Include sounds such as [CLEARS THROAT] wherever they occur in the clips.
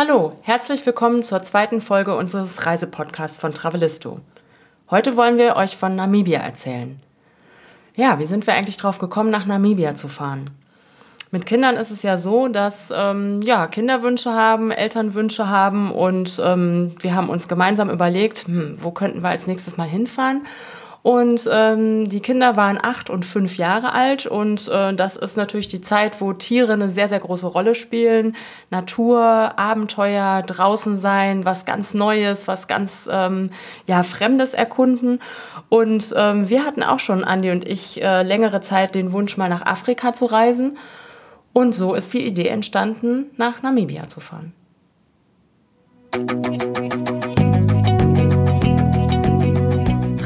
Hallo, herzlich willkommen zur zweiten Folge unseres Reisepodcasts von Travelisto. Heute wollen wir euch von Namibia erzählen. Ja, wie sind wir eigentlich drauf gekommen, nach Namibia zu fahren? Mit Kindern ist es ja so, dass ähm, ja, Kinder Wünsche haben, Eltern Wünsche haben und ähm, wir haben uns gemeinsam überlegt, hm, wo könnten wir als nächstes mal hinfahren. Und ähm, die Kinder waren acht und fünf Jahre alt und äh, das ist natürlich die Zeit, wo Tiere eine sehr, sehr große Rolle spielen. Natur, Abenteuer, draußen sein, was ganz Neues, was ganz ähm, ja, Fremdes erkunden. Und ähm, wir hatten auch schon, Andi und ich, äh, längere Zeit den Wunsch, mal nach Afrika zu reisen. Und so ist die Idee entstanden, nach Namibia zu fahren.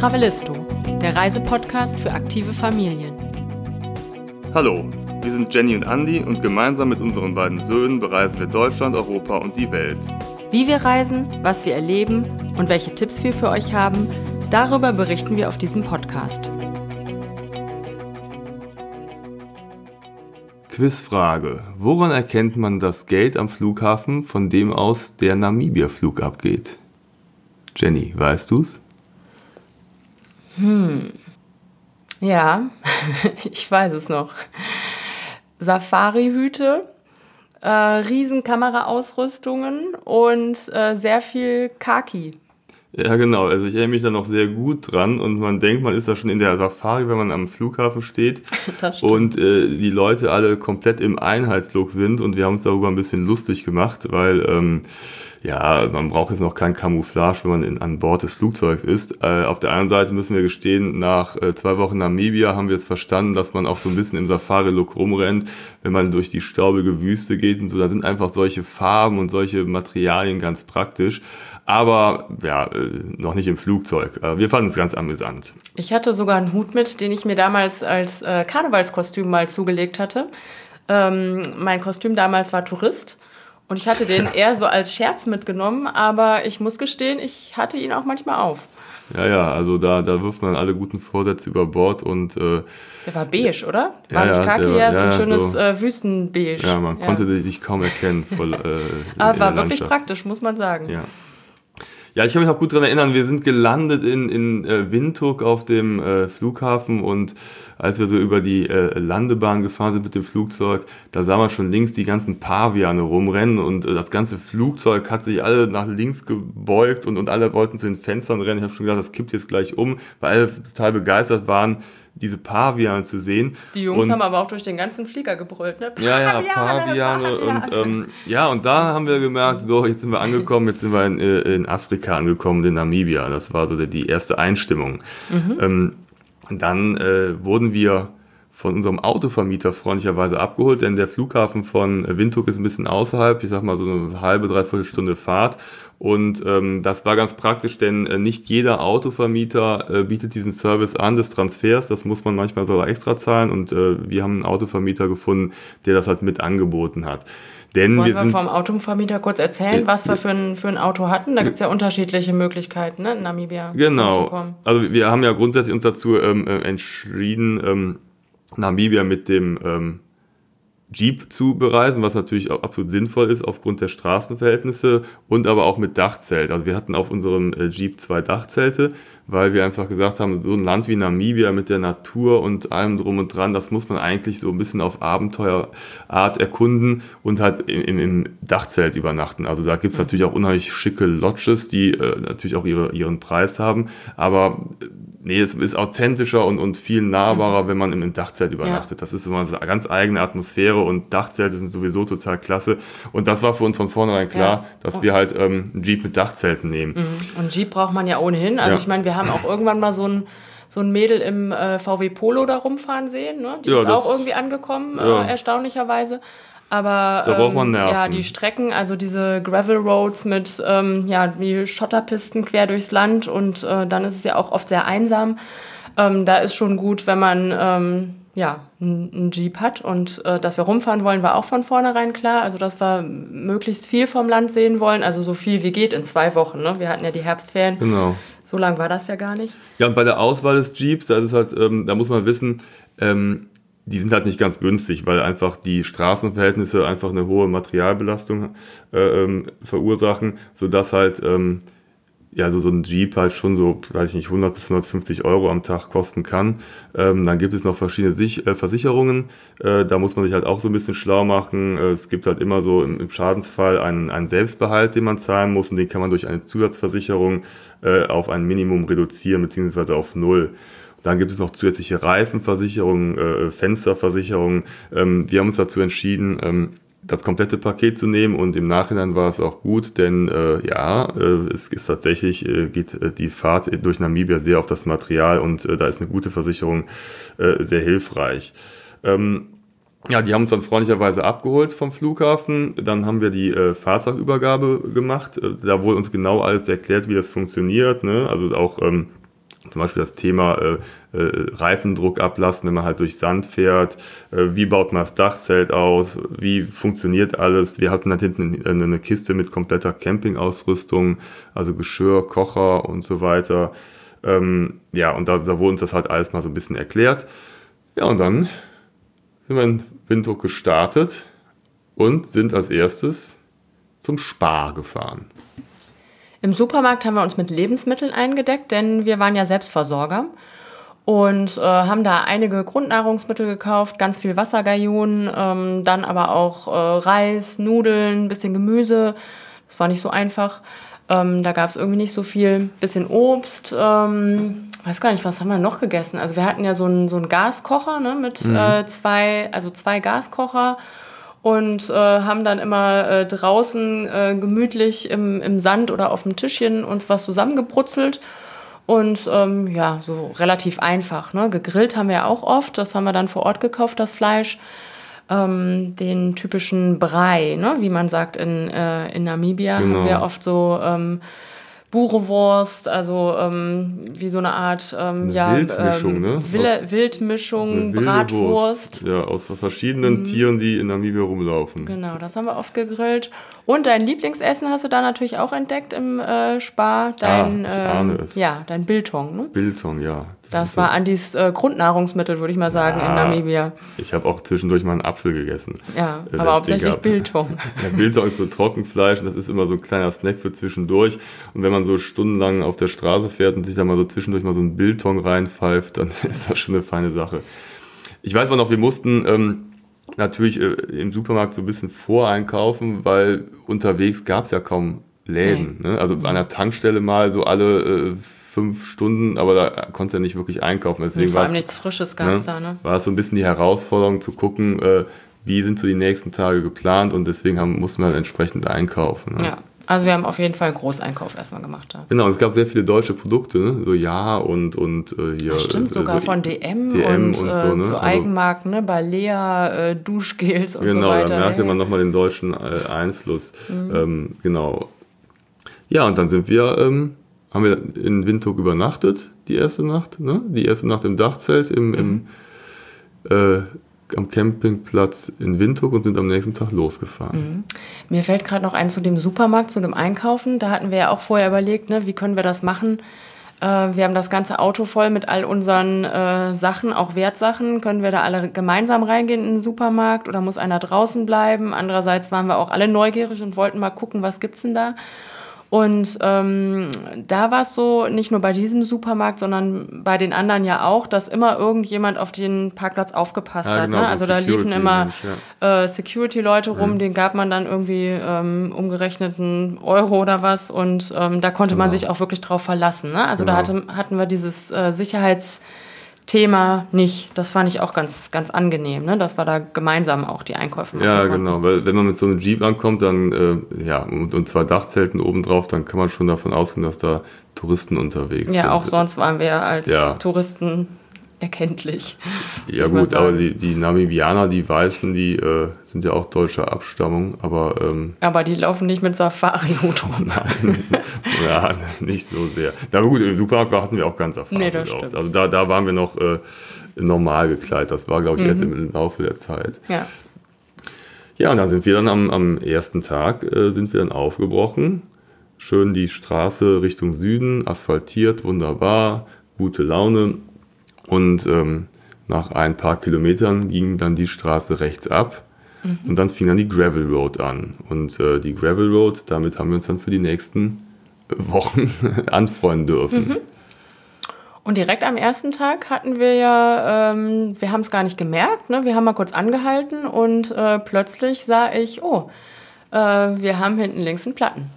Travelisto, der Reisepodcast für aktive Familien. Hallo, wir sind Jenny und Andy und gemeinsam mit unseren beiden Söhnen bereisen wir Deutschland, Europa und die Welt. Wie wir reisen, was wir erleben und welche Tipps wir für euch haben, darüber berichten wir auf diesem Podcast. Quizfrage. Woran erkennt man das Gate am Flughafen, von dem aus der Namibia-Flug abgeht? Jenny, weißt du's? Hm. Ja, [LAUGHS] ich weiß es noch. Safari-Hüte, äh, Riesenkameraausrüstungen und äh, sehr viel Kaki. Ja, genau. Also ich erinnere mich da noch sehr gut dran und man denkt, man ist da schon in der Safari, wenn man am Flughafen steht [LAUGHS] und äh, die Leute alle komplett im Einheitslook sind und wir haben uns darüber ein bisschen lustig gemacht, weil ähm, ja, man braucht jetzt noch kein Camouflage, wenn man in, an Bord des Flugzeugs ist. Äh, auf der anderen Seite müssen wir gestehen, nach äh, zwei Wochen Namibia haben wir es verstanden, dass man auch so ein bisschen im Safari-Look rumrennt, wenn man durch die staubige Wüste geht und so. Da sind einfach solche Farben und solche Materialien ganz praktisch aber ja, äh, noch nicht im Flugzeug. Äh, wir fanden es ganz amüsant. Ich hatte sogar einen Hut mit, den ich mir damals als äh, Karnevalskostüm mal zugelegt hatte. Ähm, mein Kostüm damals war Tourist. Und ich hatte den [LAUGHS] eher so als Scherz mitgenommen, aber ich muss gestehen, ich hatte ihn auch manchmal auf. Ja, ja, also da, da wirft man alle guten Vorsätze über Bord und. Äh, der war beige, oder? War ja, nicht kaki, ja, ja, so ein schönes so, äh, Wüstenbeige. Ja, man ja. konnte dich kaum erkennen. Voll, äh, [LAUGHS] aber war wirklich praktisch, muss man sagen. Ja. Ja, ich kann mich auch gut daran erinnern, wir sind gelandet in, in äh, Windhoek auf dem äh, Flughafen und als wir so über die äh, Landebahn gefahren sind mit dem Flugzeug, da sah man schon links die ganzen Paviane rumrennen und äh, das ganze Flugzeug hat sich alle nach links gebeugt und, und alle wollten zu den Fenstern rennen. Ich habe schon gedacht, das kippt jetzt gleich um, weil alle total begeistert waren diese Paviane zu sehen. Die Jungs und, haben aber auch durch den ganzen Flieger gebrüllt, ne? Paviane, ja, ja, Paviane. Paviane. Und ähm, ja, und da haben wir gemerkt, so, jetzt sind wir angekommen, jetzt sind wir in, äh, in Afrika angekommen, in Namibia. Das war so die erste Einstimmung. Mhm. Ähm, dann äh, wurden wir von unserem Autovermieter freundlicherweise abgeholt, denn der Flughafen von Windhoek ist ein bisschen außerhalb, ich sag mal so eine halbe, dreiviertel Stunde Fahrt. Und ähm, das war ganz praktisch, denn äh, nicht jeder Autovermieter äh, bietet diesen Service an des Transfers. Das muss man manchmal sogar extra zahlen. Und äh, wir haben einen Autovermieter gefunden, der das halt mit angeboten hat. Denn Wollen wir, sind, vom Autovermieter kurz erzählen, was wir für ein, für ein Auto hatten? Da gibt es ja unterschiedliche Möglichkeiten ne, in Namibia. Genau. Also wir haben ja grundsätzlich uns dazu ähm, äh, entschieden, ähm, Namibia mit dem ähm, Jeep zu bereisen, was natürlich auch absolut sinnvoll ist aufgrund der Straßenverhältnisse und aber auch mit Dachzelt. Also wir hatten auf unserem äh, Jeep zwei Dachzelte, weil wir einfach gesagt haben, so ein Land wie Namibia mit der Natur und allem drum und dran, das muss man eigentlich so ein bisschen auf Abenteuerart erkunden und halt im, im Dachzelt übernachten. Also da gibt's natürlich auch unheimlich schicke Lodges, die äh, natürlich auch ihre, ihren Preis haben, aber äh, nee, es ist authentischer und, und viel nahbarer, mhm. wenn man im Dachzelt übernachtet. Ja. Das ist immer eine ganz eigene Atmosphäre und Dachzelte sind sowieso total klasse. Und das war für uns von vornherein klar, ja. dass wir halt ähm, einen Jeep mit Dachzelten nehmen. Mhm. Und Jeep braucht man ja ohnehin. Also ja. ich meine, wir haben auch irgendwann mal so ein so ein Mädel im äh, VW Polo da rumfahren sehen. Ne? Die ist auch irgendwie angekommen, äh, erstaunlicherweise. Aber da braucht man ähm, ja, die Strecken, also diese Gravel Roads mit ähm, ja, wie Schotterpisten quer durchs Land und äh, dann ist es ja auch oft sehr einsam. Ähm, da ist schon gut, wenn man ähm, ja, einen Jeep hat und äh, dass wir rumfahren wollen, war auch von vornherein klar. Also dass wir möglichst viel vom Land sehen wollen, also so viel wie geht in zwei Wochen. Ne? Wir hatten ja die Herbstferien. Genau. So lang war das ja gar nicht. Ja, und bei der Auswahl des Jeeps, da, ist halt, ähm, da muss man wissen, ähm, die sind halt nicht ganz günstig, weil einfach die Straßenverhältnisse einfach eine hohe Materialbelastung äh, ähm, verursachen, sodass halt ähm, ja, so, so ein Jeep halt schon so, weiß ich nicht, 100 bis 150 Euro am Tag kosten kann. Ähm, dann gibt es noch verschiedene Sich äh, Versicherungen. Äh, da muss man sich halt auch so ein bisschen schlau machen. Äh, es gibt halt immer so im, im, Schadensfall einen, einen Selbstbehalt, den man zahlen muss und den kann man durch eine Zusatzversicherung äh, auf ein Minimum reduzieren, beziehungsweise auf Null. Dann gibt es noch zusätzliche Reifenversicherungen, äh, Fensterversicherungen. Ähm, wir haben uns dazu entschieden, ähm, das komplette Paket zu nehmen und im Nachhinein war es auch gut, denn äh, ja, äh, es ist tatsächlich, äh, geht äh, die Fahrt durch Namibia sehr auf das Material und äh, da ist eine gute Versicherung äh, sehr hilfreich. Ähm, ja, die haben uns dann freundlicherweise abgeholt vom Flughafen. Dann haben wir die äh, Fahrzeugübergabe gemacht. Da wurde uns genau alles erklärt, wie das funktioniert. Ne? Also auch ähm, zum Beispiel das Thema äh, äh, Reifendruck ablassen, wenn man halt durch Sand fährt. Äh, wie baut man das Dachzelt aus? Wie funktioniert alles? Wir hatten dann hinten eine, eine Kiste mit kompletter Campingausrüstung, also Geschirr, Kocher und so weiter. Ähm, ja, und da, da wurde uns das halt alles mal so ein bisschen erklärt. Ja, und dann sind wir in Windhoek gestartet und sind als erstes zum Spar gefahren. Im Supermarkt haben wir uns mit Lebensmitteln eingedeckt, denn wir waren ja Selbstversorger und äh, haben da einige Grundnahrungsmittel gekauft, ganz viel Wassergallonen, ähm, dann aber auch äh, Reis, Nudeln, bisschen Gemüse. Das war nicht so einfach. Ähm, da gab es irgendwie nicht so viel. Bisschen Obst. Ähm, weiß gar nicht, was haben wir noch gegessen? Also wir hatten ja so einen so einen Gaskocher ne, mit mhm. äh, zwei, also zwei Gaskocher und äh, haben dann immer äh, draußen äh, gemütlich im, im Sand oder auf dem Tischchen uns was zusammengebrutzelt. Und ähm, ja, so relativ einfach. Ne? Gegrillt haben wir auch oft. Das haben wir dann vor Ort gekauft, das Fleisch. Ähm, den typischen Brei, ne? wie man sagt in, äh, in Namibia, genau. haben wir oft so ähm, Burewurst, also ähm, wie so eine Art ähm, eine ja, Wildmischung, ähm, ne? Wille, aus, Wildmischung, Bratwurst. Ja, aus verschiedenen mhm. Tieren, die in Namibia rumlaufen. Genau, das haben wir oft gegrillt. Und dein Lieblingsessen hast du da natürlich auch entdeckt im äh, Spar. Dein, ah, ich ahne ähm, es. Ja, dein Biltong, ne? Biltong, ja. Das, war. Andis äh, Grundnahrungsmittel, würde ich mal sagen, ja, in Namibia. Ich habe auch zwischendurch mal einen Apfel gegessen. Ja, äh, aber hauptsächlich Biltong. [LAUGHS] ja, Biltong ist so Trockenfleisch und das ist immer so ein kleiner Snack für zwischendurch. Und wenn man so stundenlang auf der Straße fährt und sich da mal so zwischendurch mal so ein Biltong reinpfeift, dann [LAUGHS] ist das schon eine feine Sache. Ich weiß aber noch, wir mussten ähm, natürlich äh, im Supermarkt so ein bisschen voreinkaufen, weil unterwegs gab es ja kaum Läden. Ne? Also an der Tankstelle mal so alle äh, fünf Stunden, aber da konntest du ja nicht wirklich einkaufen. Deswegen vor allem nichts Frisches gab es ne, da, ne? War es so ein bisschen die Herausforderung zu gucken, äh, wie sind so die nächsten Tage geplant und deswegen haben, mussten wir dann entsprechend einkaufen. Ne? Ja. Also wir haben auf jeden Fall einen Großeinkauf erstmal gemacht. Da. Genau, es gab sehr viele deutsche Produkte, ne? so Ja und und äh, hier. Das stimmt, äh, sogar so von DM, DM und, und, so, ne? so also Eigenmarken, ne? Balea, äh, Duschgels und genau, so weiter. Genau, da merkte man nochmal den deutschen äh, Einfluss. Mhm. Ähm, genau. Ja, und dann sind wir ähm, haben wir in Windhoek übernachtet, die erste Nacht, ne? Die erste Nacht im Dachzelt im, mhm. im äh, am Campingplatz in Windhoek und sind am nächsten Tag losgefahren. Mhm. Mir fällt gerade noch ein zu dem Supermarkt, zu dem Einkaufen. Da hatten wir ja auch vorher überlegt, ne, wie können wir das machen. Äh, wir haben das ganze Auto voll mit all unseren äh, Sachen, auch Wertsachen. Können wir da alle gemeinsam reingehen in den Supermarkt oder muss einer draußen bleiben? Andererseits waren wir auch alle neugierig und wollten mal gucken, was gibt's denn da. Und ähm, da war es so, nicht nur bei diesem Supermarkt, sondern bei den anderen ja auch, dass immer irgendjemand auf den Parkplatz aufgepasst ja, genau, hat. Ne? Also da liefen immer ja. äh, Security-Leute rum, mhm. denen gab man dann irgendwie ähm, umgerechneten Euro oder was und ähm, da konnte genau. man sich auch wirklich drauf verlassen. Ne? Also genau. da hatte, hatten wir dieses äh, Sicherheits- Thema nicht. Das fand ich auch ganz, ganz angenehm, ne? dass wir da gemeinsam auch die Einkäufe machen. Ja, genau, weil wenn man mit so einem Jeep ankommt, dann, äh, ja, und, und zwei Dachzelten obendrauf, dann kann man schon davon ausgehen, dass da Touristen unterwegs ja, sind. Ja, auch sonst waren wir als ja. Touristen erkenntlich. Ja gut, aber die, die Namibianer, die Weißen, die äh, sind ja auch deutscher Abstammung, aber... Ähm, aber die laufen nicht mit Safari-Hut rum. [LAUGHS] Nein, ja, nicht so sehr. Aber gut, im Supermarkt hatten wir auch ganz Safari nee, das stimmt. Also da, da waren wir noch äh, normal gekleidet. Das war, glaube ich, mhm. erst im Laufe der Zeit. Ja. Ja, und dann sind wir dann am, am ersten Tag äh, sind wir dann aufgebrochen. Schön die Straße Richtung Süden, asphaltiert, wunderbar, gute Laune. Und ähm, nach ein paar Kilometern ging dann die Straße rechts ab mhm. und dann fing dann die Gravel Road an. Und äh, die Gravel Road, damit haben wir uns dann für die nächsten Wochen [LAUGHS] anfreunden dürfen. Mhm. Und direkt am ersten Tag hatten wir ja, ähm, wir haben es gar nicht gemerkt, ne? wir haben mal kurz angehalten und äh, plötzlich sah ich, oh, äh, wir haben hinten links einen Platten.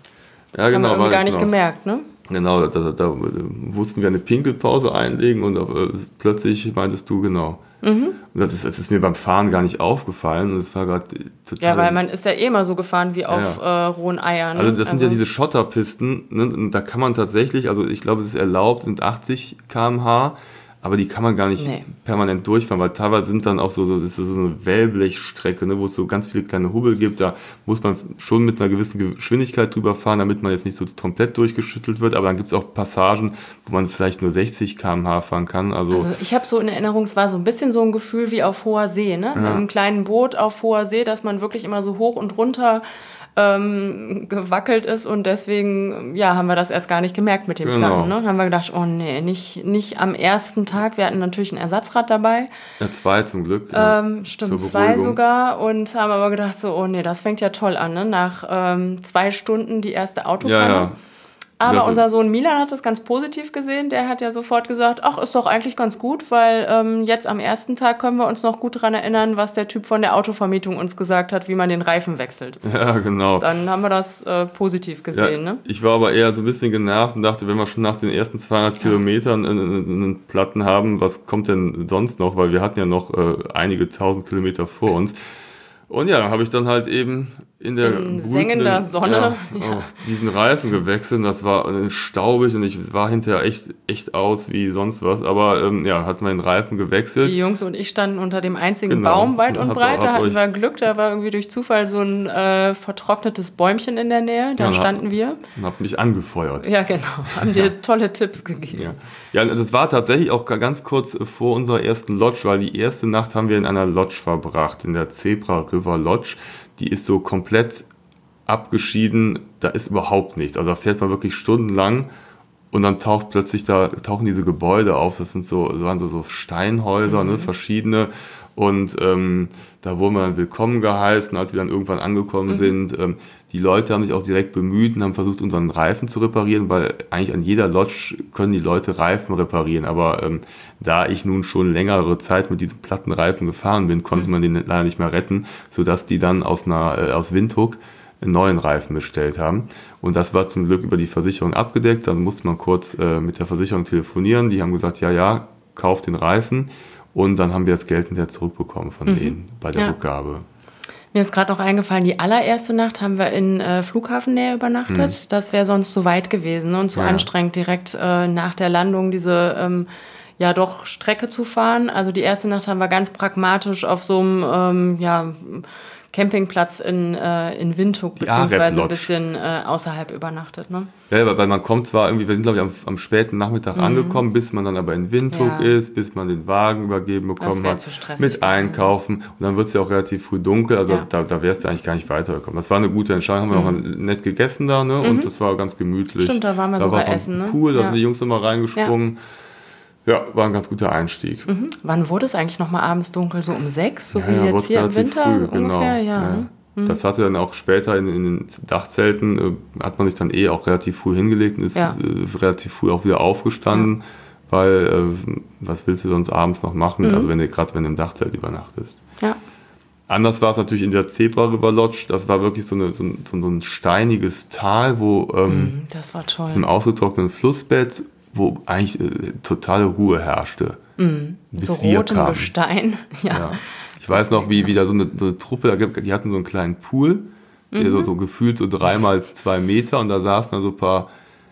Ja, genau. Haben wir gar nicht noch. gemerkt, ne? Genau, da, da, mussten wir eine Pinkelpause einlegen und äh, plötzlich meintest du, genau. Mhm. Und das ist, das ist mir beim Fahren gar nicht aufgefallen und es war gerade total. Ja, weil man ist ja eh mal so gefahren wie auf ja. äh, rohen Eiern. Also das sind also. ja diese Schotterpisten, ne? und da kann man tatsächlich, also ich glaube, es ist erlaubt, sind 80 km/h aber die kann man gar nicht nee. permanent durchfahren, weil teilweise sind dann auch so, so, so eine Wellblechstrecke, ne, wo es so ganz viele kleine Hubbel gibt. Da muss man schon mit einer gewissen Geschwindigkeit drüber fahren, damit man jetzt nicht so komplett durchgeschüttelt wird. Aber dann gibt es auch Passagen, wo man vielleicht nur 60 km/h fahren kann. Also, also ich habe so in Erinnerung, es war so ein bisschen so ein Gefühl wie auf hoher See, ne? Ja. Mit einem kleinen Boot auf hoher See, dass man wirklich immer so hoch und runter ähm, gewackelt ist und deswegen ja, haben wir das erst gar nicht gemerkt mit dem genau. Platten. Ne? Dann haben wir gedacht, oh nee, nicht, nicht am ersten Tag. Wir hatten natürlich ein Ersatzrad dabei. Ja, zwei zum Glück. Ähm, stimmt, zwei sogar und haben aber gedacht, so, oh nee, das fängt ja toll an. Ne? Nach ähm, zwei Stunden die erste Autopanne. Ja, ja. Aber also, unser Sohn Milan hat das ganz positiv gesehen. Der hat ja sofort gesagt, ach, ist doch eigentlich ganz gut, weil ähm, jetzt am ersten Tag können wir uns noch gut daran erinnern, was der Typ von der Autovermietung uns gesagt hat, wie man den Reifen wechselt. [LAUGHS] Ja, genau. Dann haben wir das äh, positiv gesehen. Ja, ne? Ich war aber eher so ein bisschen genervt und dachte, wenn wir schon nach den ersten 200 ja. Kilometern einen Platten haben, was kommt denn sonst noch? Weil wir hatten ja noch äh, einige tausend Kilometer vor uns. Und ja, habe ich dann halt eben in der in sengender Sonne ja, [LAUGHS] ja. Oh, diesen Reifen gewechselt. Das war staubig und ich war hinterher echt, echt aus wie sonst was. Aber ähm, ja, hat man den Reifen gewechselt. Die Jungs und ich standen unter dem einzigen genau. Baum weit und hab, breit. Da hatten wir Glück. Da war irgendwie durch Zufall so ein äh, vertrocknetes Bäumchen in der Nähe. Da ja, standen wir. Und hab mich angefeuert. Ja, genau. [LAUGHS] Haben dir tolle Tipps gegeben. Ja. ja, das war tatsächlich auch ganz kurz vor unserer ersten Lodge, weil die erste Nacht haben wir in einer Lodge verbracht, in der Zebra River Lodge die ist so komplett abgeschieden, da ist überhaupt nichts. Also da fährt man wirklich stundenlang und dann taucht plötzlich da, tauchen diese Gebäude auf, das sind so, das waren so, so Steinhäuser, ne, mhm. ne, verschiedene und ähm, da wurden wir dann willkommen geheißen, als wir dann irgendwann angekommen mhm. sind. Ähm, die Leute haben sich auch direkt bemüht und haben versucht, unseren Reifen zu reparieren, weil eigentlich an jeder Lodge können die Leute Reifen reparieren. Aber ähm, da ich nun schon längere Zeit mit diesem platten Reifen gefahren bin, konnte mhm. man den leider nicht mehr retten, sodass die dann aus, einer, äh, aus Windhoek einen neuen Reifen bestellt haben. Und das war zum Glück über die Versicherung abgedeckt. Dann musste man kurz äh, mit der Versicherung telefonieren. Die haben gesagt, ja, ja, kauft den Reifen. Und dann haben wir das Geld hinterher zurückbekommen von mhm. denen bei der ja. Rückgabe. Mir ist gerade noch eingefallen, die allererste Nacht haben wir in äh, Flughafennähe übernachtet. Mhm. Das wäre sonst zu weit gewesen ne, und zu ja. anstrengend, direkt äh, nach der Landung diese ähm, ja doch Strecke zu fahren. Also die erste Nacht haben wir ganz pragmatisch auf so einem ähm, ja, Campingplatz in, äh, in Windhoek, beziehungsweise ein bisschen äh, außerhalb übernachtet. Ne? Ja, weil man kommt zwar irgendwie, wir sind glaube ich am, am späten Nachmittag mhm. angekommen, bis man dann aber in Windhoek ja. ist, bis man den Wagen übergeben bekommen hat, mit Einkaufen und dann wird es ja auch relativ früh dunkel, also ja. da, da wärst du eigentlich gar nicht weitergekommen. Das war eine gute Entscheidung, haben wir mhm. auch nett gegessen da ne? Mhm. und das war ganz gemütlich. Stimmt, da waren wir da sogar war essen. Ne? Cool, da sind die Jungs immer reingesprungen. Ja, war ein ganz guter Einstieg. Mhm. Wann wurde es eigentlich nochmal abends dunkel? So um sechs, so ja, wie ja, jetzt hier im Winter früh, ungefähr? Genau. Ja. ja. Mhm. Das hatte dann auch später in, in den Dachzelten, äh, hat man sich dann eh auch relativ früh hingelegt und ist ja. äh, relativ früh auch wieder aufgestanden, weil äh, was willst du sonst abends noch machen? Mhm. Also wenn du gerade wenn du im Dachzelt übernachtest. Ja. Anders war es natürlich in der Zebra River Lodge. Das war wirklich so, eine, so, ein, so ein steiniges Tal, wo ähm, mhm, das war toll. im ausgetrockneten Flussbett wo eigentlich äh, totale Ruhe herrschte. Mhm. Bis so wir rotem kamen. Gestein. [LAUGHS] Ja. ja. Ich weiß noch, wie wieder so eine, so eine Truppe, die hatten so einen kleinen Pool, der mhm. so, so gefühlt so dreimal zwei Meter und da saßen da so ein paar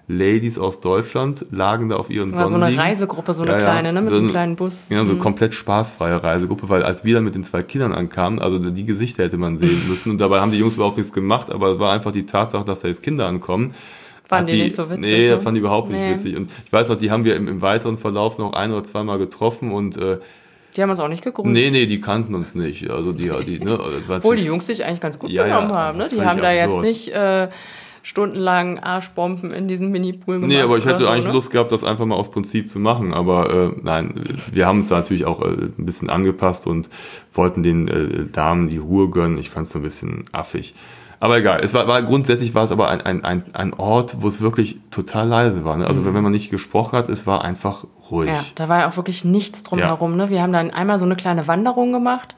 Ladies aus Deutschland, lagen da auf ihren War so eine Reisegruppe, so eine ja, kleine, ne, mit so, einem kleinen Bus. Ja, so mhm. komplett spaßfreie Reisegruppe, weil als wir dann mit den zwei Kindern ankamen, also die Gesichter hätte man sehen [LAUGHS] müssen und dabei haben die Jungs überhaupt nichts gemacht, aber es war einfach die Tatsache, dass da jetzt Kinder ankommen Fanden die, die, nicht so witzig? Nee, ne? fand die überhaupt nicht nee. witzig. Und ich weiß noch, die haben wir im, im weiteren Verlauf noch ein oder zweimal getroffen und äh, die haben uns auch nicht gegrüßt. Nee, nee, die kannten uns nicht. Also die, die, ne, [LAUGHS] Obwohl die Jungs sich eigentlich ganz gut ja, genommen ja, haben. Ne? Die haben da jetzt so. nicht äh, stundenlang Arschbomben in diesen Mini-Pool gemacht. Nee, aber ich hätte so, eigentlich ne? Lust gehabt, das einfach mal aus Prinzip zu machen. Aber äh, nein, wir haben es natürlich auch äh, ein bisschen angepasst und wollten den äh, Damen die Ruhe gönnen. Ich fand es ein bisschen affig. Aber egal, es war, war grundsätzlich war es aber ein, ein, ein, ein Ort, wo es wirklich total leise war. Ne? Also mhm. wenn man nicht gesprochen hat, es war einfach ruhig. Ja, da war ja auch wirklich nichts drumherum. Ja. Ne? Wir haben dann einmal so eine kleine Wanderung gemacht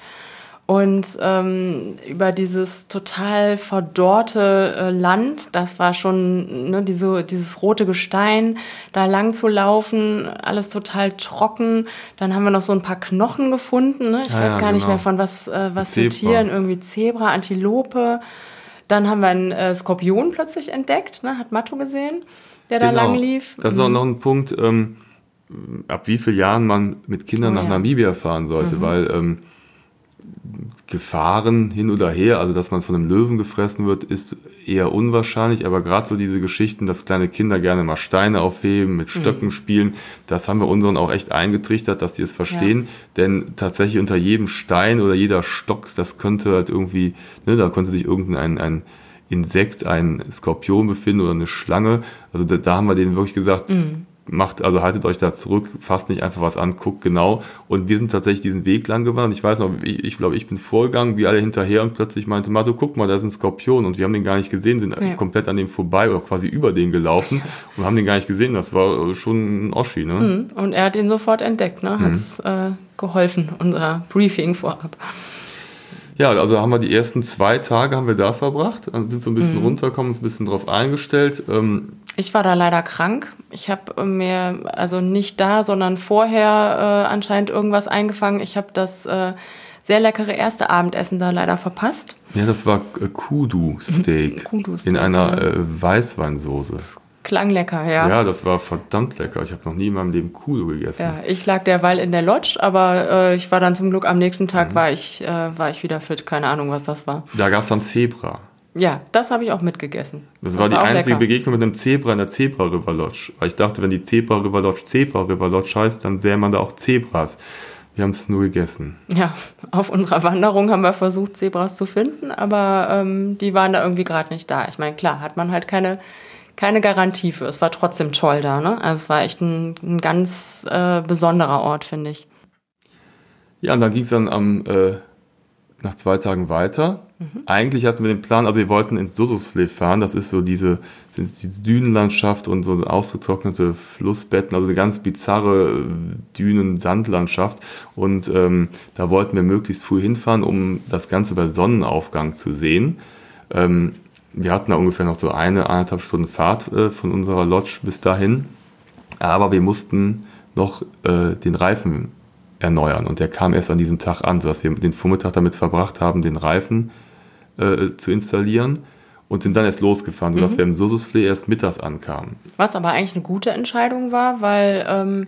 und ähm, über dieses total verdorrte äh, Land, das war schon ne, diese, dieses rote Gestein, da lang zu laufen, alles total trocken. Dann haben wir noch so ein paar Knochen gefunden. Ne? Ich ja, weiß gar genau. nicht mehr von was, äh, was für Tieren, irgendwie Zebra, Antilope. Dann haben wir einen äh, Skorpion plötzlich entdeckt, ne? hat Matto gesehen, der genau. da lang lief. Das ist auch mhm. noch ein Punkt, ähm, ab wie vielen Jahren man mit Kindern oh, nach ja. Namibia fahren sollte, mhm. weil ähm, Gefahren hin oder her, also dass man von einem Löwen gefressen wird, ist eher unwahrscheinlich, aber gerade so diese Geschichten, dass kleine Kinder gerne mal Steine aufheben, mit Stöcken mhm. spielen, das haben wir unseren auch echt eingetrichtert, dass sie es verstehen, ja. denn tatsächlich unter jedem Stein oder jeder Stock, das könnte halt irgendwie, ne, da könnte sich irgendein ein Insekt, ein Skorpion befinden oder eine Schlange, also da, da haben wir denen wirklich gesagt, mhm macht, also haltet euch da zurück, fasst nicht einfach was an, guckt genau. Und wir sind tatsächlich diesen Weg lang gewandert. Ich weiß noch, ich, ich glaube, ich bin vorgegangen, wie alle hinterher und plötzlich meinte Mato, guck mal, da ist ein Skorpion und wir haben den gar nicht gesehen, sind ja. komplett an dem vorbei oder quasi über den gelaufen und haben den gar nicht gesehen. Das war äh, schon ein Oschi, ne? Mhm. Und er hat ihn sofort entdeckt, ne? Hat's mhm. äh, geholfen, unser Briefing vorab. Ja, also haben wir die ersten zwei Tage haben wir da verbracht, also sind so ein bisschen mhm. runtergekommen, uns ein bisschen drauf eingestellt. Ähm, ich war da leider krank. Ich habe mir also nicht da, sondern vorher äh, anscheinend irgendwas eingefangen. Ich habe das äh, sehr leckere erste Abendessen da leider verpasst. Ja, das war äh, Kudu-Steak [LAUGHS] Kudu in einer äh, Weißweinsoße. Klang lecker, ja. Ja, das war verdammt lecker. Ich habe noch nie in meinem Leben Kudu gegessen. Ja, ich lag derweil in der Lodge, aber äh, ich war dann zum Glück am nächsten Tag mhm. war ich äh, war ich wieder fit. Keine Ahnung, was das war. Da gab es dann Zebra. Ja, das habe ich auch mitgegessen. Das, das war die einzige lecker. Begegnung mit einem Zebra in der Zebra River Lodge. Weil ich dachte, wenn die Zebra River Lodge Zebra River Lodge heißt, dann sähe man da auch Zebras. Wir haben es nur gegessen. Ja, [LAUGHS] auf unserer Wanderung haben wir versucht, Zebras zu finden, aber ähm, die waren da irgendwie gerade nicht da. Ich meine, klar, hat man halt keine, keine Garantie für. Es war trotzdem toll da, ne? Also es war echt ein, ein ganz äh, besonderer Ort, finde ich. Ja, und dann ging es dann am äh, nach zwei Tagen weiter. Mhm. Eigentlich hatten wir den Plan, also wir wollten ins Sususflee fahren. Das ist so diese, diese Dünenlandschaft und so ausgetrocknete Flussbetten, also eine ganz bizarre äh, Dünen-Sandlandschaft. Und ähm, da wollten wir möglichst früh hinfahren, um das Ganze bei Sonnenaufgang zu sehen. Ähm, wir hatten da ungefähr noch so eine, eineinhalb Stunden Fahrt äh, von unserer Lodge bis dahin. Aber wir mussten noch äh, den Reifen erneuern. Und der kam erst an diesem Tag an, sodass wir den Vormittag damit verbracht haben, den Reifen äh, zu installieren und sind dann erst losgefahren, sodass mhm. wir im Sosusflee erst mittags ankamen. Was aber eigentlich eine gute Entscheidung war, weil ähm,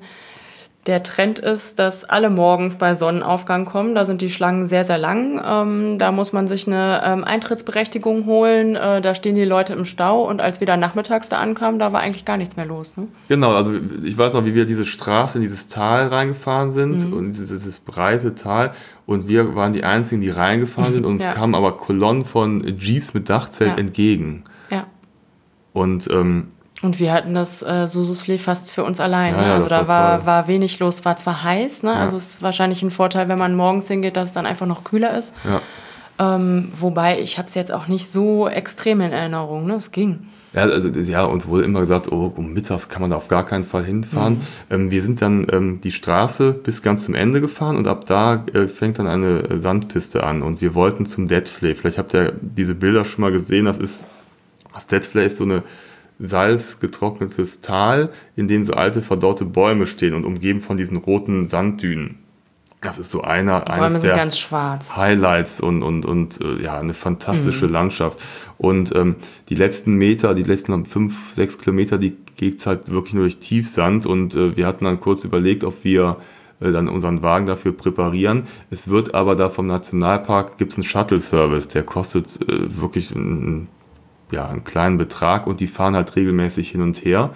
der Trend ist, dass alle morgens bei Sonnenaufgang kommen. Da sind die Schlangen sehr, sehr lang. Ähm, da muss man sich eine ähm, Eintrittsberechtigung holen. Äh, da stehen die Leute im Stau. Und als wir dann nachmittags da ankamen, da war eigentlich gar nichts mehr los. Ne? Genau, also ich weiß noch, wie wir diese Straße in dieses Tal reingefahren sind. Mhm. Und dieses, dieses, breite Tal. Und wir waren die Einzigen, die reingefahren sind. Und uns [LAUGHS] ja. kamen aber Kolonnen von Jeeps mit Dachzelt ja. entgegen. Ja. Und ähm, und wir hatten das äh, Sususflee fast für uns allein. Ja, ne? Also da war, war, wenig los, war zwar heiß, ne? Ja. also es ist wahrscheinlich ein Vorteil, wenn man morgens hingeht, dass es dann einfach noch kühler ist. Ähm, wobei ich habe es jetzt auch nicht so extrem in Erinnerung, ne? es ging. Ja, also, ja, uns wurde immer gesagt, oh, um mittags kann man da auf gar keinen Fall hinfahren. Mhm. Ähm, wir sind dann ähm, die Straße bis ganz zum Ende gefahren und ab da äh, fängt dann eine Sandpiste an und wir wollten zum Deadflay. Vielleicht habt ihr diese Bilder schon mal gesehen, das ist, das Deadflay ist so eine salzgetrocknetes Tal, in dem so alte verdorrte Bäume stehen und umgeben von diesen roten Sanddünen. Das ist so einer eines der Highlights und, und, und äh, ja, eine fantastische mhm. Landschaft. Und ähm, die letzten Meter, die letzten fünf, sechs Kilometer, die geht's halt wirklich nur durch Tiefsand. Und äh, wir hatten dann kurz überlegt, ob wir äh, dann unseren Wagen dafür präparieren. Es wird aber da vom Nationalpark gibt's einen Shuttle-Service, der kostet äh, wirklich ein ja, einen kleinen Betrag und die fahren halt regelmäßig hin und her.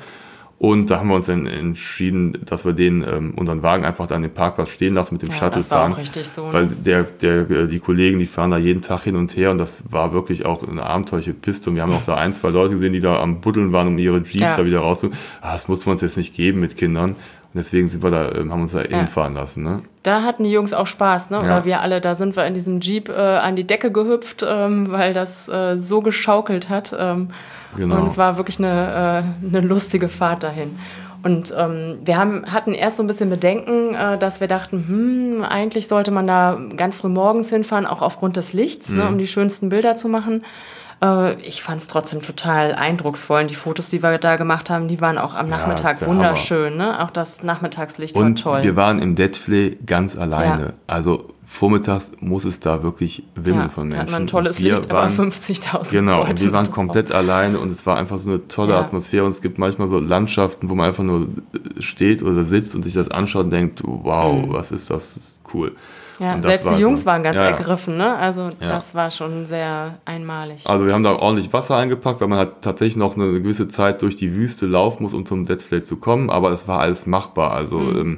Und da haben wir uns dann entschieden, dass wir den ähm, unseren Wagen einfach da an den Parkplatz stehen lassen mit dem Ja, Shuttle das war fahren. auch richtig so, ne? Weil der, der, äh, die Kollegen, die fahren da jeden Tag hin und her und das war wirklich auch eine abenteuerliche Piste. Und wir haben auch da ein, zwei Leute gesehen, die da am Buddeln waren, um ihre Jeeps Ja. da wieder rauszuholen. Ah, das mussten wir uns jetzt nicht geben mit Kindern. Deswegen sind wir da, ähm, haben uns da hinfahren lassen. Ne? Da hatten die Jungs auch Spaß, ne? Oder Ja. wir alle, da sind wir in diesem Jeep äh, an die Decke gehüpft, ähm, weil das äh, so geschaukelt hat. Ähm, Genau. Und es war wirklich eine, äh, eine lustige Fahrt dahin. Und ähm, wir haben, hatten erst so ein bisschen Bedenken, äh, dass wir dachten, hm, eigentlich sollte man da ganz früh morgens hinfahren, auch aufgrund des Lichts, ne, Mhm. um die schönsten Bilder zu machen. Äh, ich fand es trotzdem total eindrucksvoll. Und die Fotos, die wir da gemacht haben, die waren auch am Ja, Nachmittag wunderschön. Ne? Auch das Nachmittagslicht war Und toll. wir waren im Deadflay ganz alleine. Ja. Also vormittags muss es da wirklich wimmeln ja, von Menschen. hat man ein tolles wir Licht, waren, aber 50.000 Genau, Leute wir waren drauf. komplett alleine und es war einfach so eine tolle Ja. Atmosphäre. Und es gibt manchmal so Landschaften, wo man einfach nur steht oder sitzt und sich das anschaut und denkt, wow, was ist das? das ist cool. Ja, selbst die Jungs so- waren ganz Ja, ergriffen, ne? Also Ja. das war schon sehr einmalig. Also wir haben da ordentlich Wasser eingepackt, weil man halt tatsächlich noch eine gewisse Zeit durch die Wüste laufen muss, um zum Deadflay zu kommen, aber es war alles machbar. Also Mhm. ähm,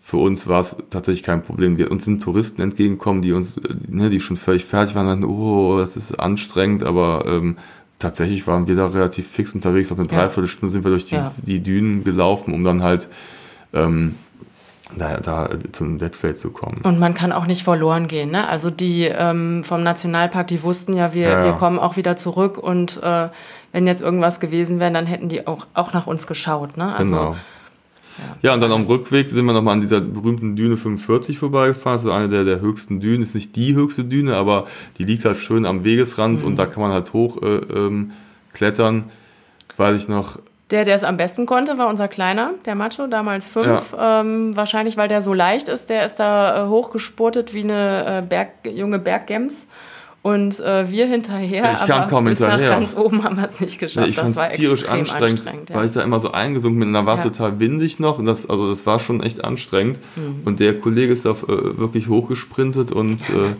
für uns war es tatsächlich kein Problem. Wir, uns sind Touristen entgegengekommen, die uns, ne, die schon völlig fertig waren, dann, oh, das ist anstrengend, aber ähm, tatsächlich waren wir da relativ fix unterwegs. Auf eine Ja. Dreiviertelstunde sind wir durch die, Ja. die Dünen gelaufen, um dann halt ähm, da, da zum Deadflay zu kommen. Und man kann auch nicht verloren gehen. Ne? Also die ähm, vom Nationalpark, die wussten ja, wir, Ja, ja. wir kommen auch wieder zurück und äh, wenn jetzt irgendwas gewesen wäre, dann hätten die auch, auch nach uns geschaut. Ne? Also, Genau. Ja, und dann am Rückweg sind wir nochmal an dieser berühmten Düne 45 vorbeigefahren. So eine der, der höchsten Dünen. Ist nicht die höchste Düne, aber die liegt halt schön am Wegesrand und da kann man halt hoch äh, ähm, klettern. Weiß ich noch. Der, der es am besten konnte, war unser Kleiner, der Macho, damals fünf. Ähm, wahrscheinlich, weil der so leicht ist. Der ist da äh, hochgespurtet wie eine äh, Berg, junge Berggems. Und äh, wir hinterher, Ich kam kaum bis hinterher. nach ganz oben haben wir es nicht geschafft. Ja, ich fand war es tierisch anstrengend, anstrengend ja. weil ich da immer so eingesunken bin. Und da war es Ja. total windig noch und das, also das war schon echt anstrengend. Mhm. Und der Kollege ist da äh, wirklich hochgesprintet und äh,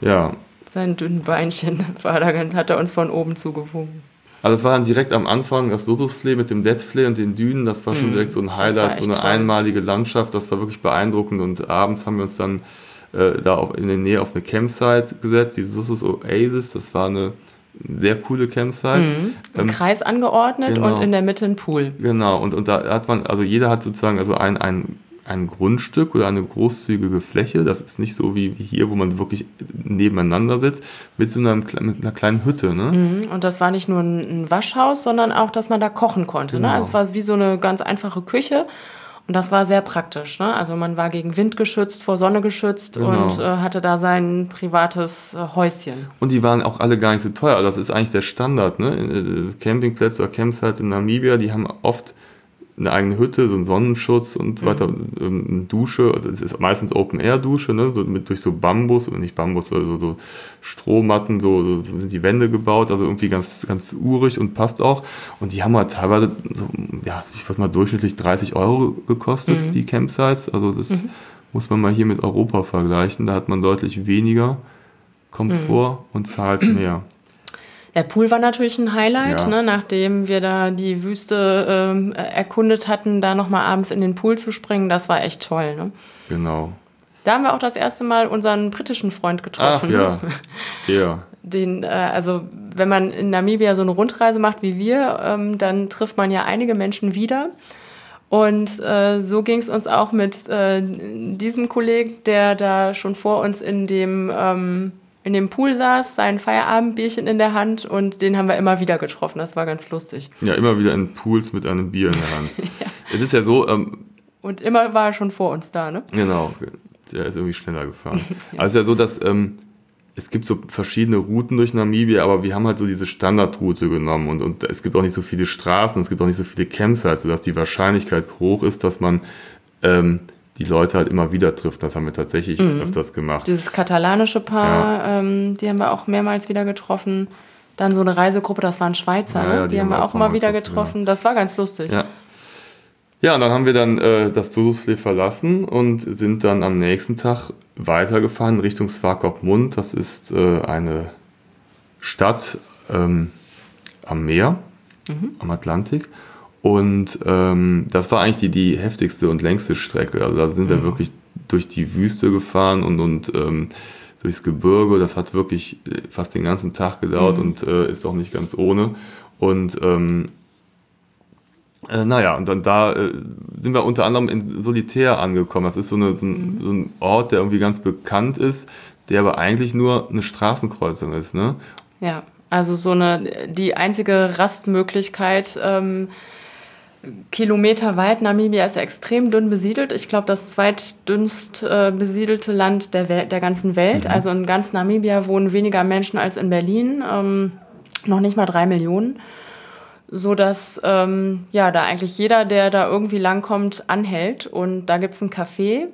ja, Sein dünnen Beinchen [LAUGHS] war da, hat er uns von oben zugewunken. Also es war dann direkt am Anfang das Sosusflee mit dem Deadflee und den Dünen, das war schon direkt so ein Mhm. Highlight, so eine toll. einmalige Landschaft, das war wirklich beeindruckend und abends haben wir uns dann äh, da auf, in der Nähe auf eine Campsite gesetzt, die Susus Oasis, das war eine sehr coole Campsite. Im Ähm, Kreis angeordnet genau. und in der Mitte ein Pool. Genau, und, und da hat man, also jeder hat sozusagen also ein, ein, ein Grundstück oder eine großzügige Fläche, das ist nicht so wie, hier, wo man wirklich nebeneinander sitzt, mit so einer, mit einer kleinen Hütte, ne? Mhm. Und das war nicht nur ein, Waschhaus, sondern auch, dass man da kochen konnte. Genau. Ne? Also es war wie so eine ganz einfache Küche. Und das war sehr praktisch. Ne? Also man war gegen Wind geschützt, vor Sonne geschützt Genau. und äh, hatte da sein privates äh, Häuschen. Und die waren auch alle gar nicht so teuer. Also das ist eigentlich der Standard. Ne? Äh, Campingplätze oder Campsites in Namibia, die haben oft eine eigene Hütte, so einen Sonnenschutz und so weiter, ähm, eine Dusche. Also es ist meistens Open-Air-Dusche, ne? so mit, durch so Bambus, oder nicht Bambus, also so Strohmatten, so, so sind die Wände gebaut, also irgendwie ganz, ganz urig und passt auch. Und die haben halt teilweise, so, ja, ich würde mal durchschnittlich 30 Euro gekostet, die Campsites. Also das muss man mal hier mit Europa vergleichen. Da hat man deutlich weniger Komfort und zahlt mehr. Der Pool war natürlich ein Highlight, Ja. ne? nachdem wir da die Wüste ähm, erkundet hatten, da nochmal abends in den Pool zu springen. Das war echt toll. Ne? Genau. Da haben wir auch das erste Mal unseren britischen Freund Ach getroffen. ja, der. [LAUGHS] Den, äh, also wenn man in Namibia so eine Rundreise macht wie wir, ähm, dann trifft man ja einige Menschen wieder. Und äh, so ging es uns auch mit äh, diesem Kollegen, der da schon vor uns in dem, ähm, in dem Pool saß, sein Feierabendbierchen in der Hand und den haben wir immer wieder getroffen. Das war ganz lustig. Ja, immer wieder in Pools mit einem Bier in der Hand. [LAUGHS] Es ist ja so, ähm, Und immer war er schon vor uns da, ne? genau, der ist irgendwie schneller gefahren. [LAUGHS] Also es ist ja so, dass ähm, es gibt so verschiedene Routen durch Namibia, aber wir haben halt so diese Standardroute genommen und, und es gibt auch nicht so viele Straßen, es gibt auch nicht so viele Campsites, sodass die Wahrscheinlichkeit hoch ist, dass man ähm, die Leute halt immer wieder trifft. Das haben wir tatsächlich öfters gemacht. Dieses katalanische Paar, ähm, die haben wir auch mehrmals wieder getroffen. Dann so eine Reisegruppe, das waren Schweizer, Ja, ja, die, haben wir auch immer wieder getroffen. Das war ganz lustig. Ja. Ja, und dann haben wir dann äh, das Sosusflee verlassen und sind dann am nächsten Tag weitergefahren Richtung Swakopmund. Das ist äh, eine Stadt ähm, am Meer, am Atlantik. Und ähm, das war eigentlich die, die heftigste und längste Strecke. Also da sind wir wirklich durch die Wüste gefahren und, und ähm, durchs Gebirge. Das hat wirklich äh, fast den ganzen Tag gedauert und äh, ist auch nicht ganz ohne. Und ähm, äh, naja, und dann da äh, sind wir unter anderem in Solitär angekommen. Das ist so, eine, so, ein, so ein Ort, der irgendwie ganz bekannt ist, der aber eigentlich nur eine Straßenkreuzung ist. Ne? Ja, also so eine, die einzige Rastmöglichkeit. Ähm, kilometerweit. Namibia ist ja extrem dünn besiedelt. Ich glaube, das zweitdünnst äh, besiedelte Land der, Welt, der ganzen Welt. Also in ganz Namibia wohnen weniger Menschen als in Berlin. Ähm, noch nicht mal drei Millionen. So dass ähm, ja, da eigentlich jeder, der da irgendwie langkommt, anhält. Und da gibt es ein Café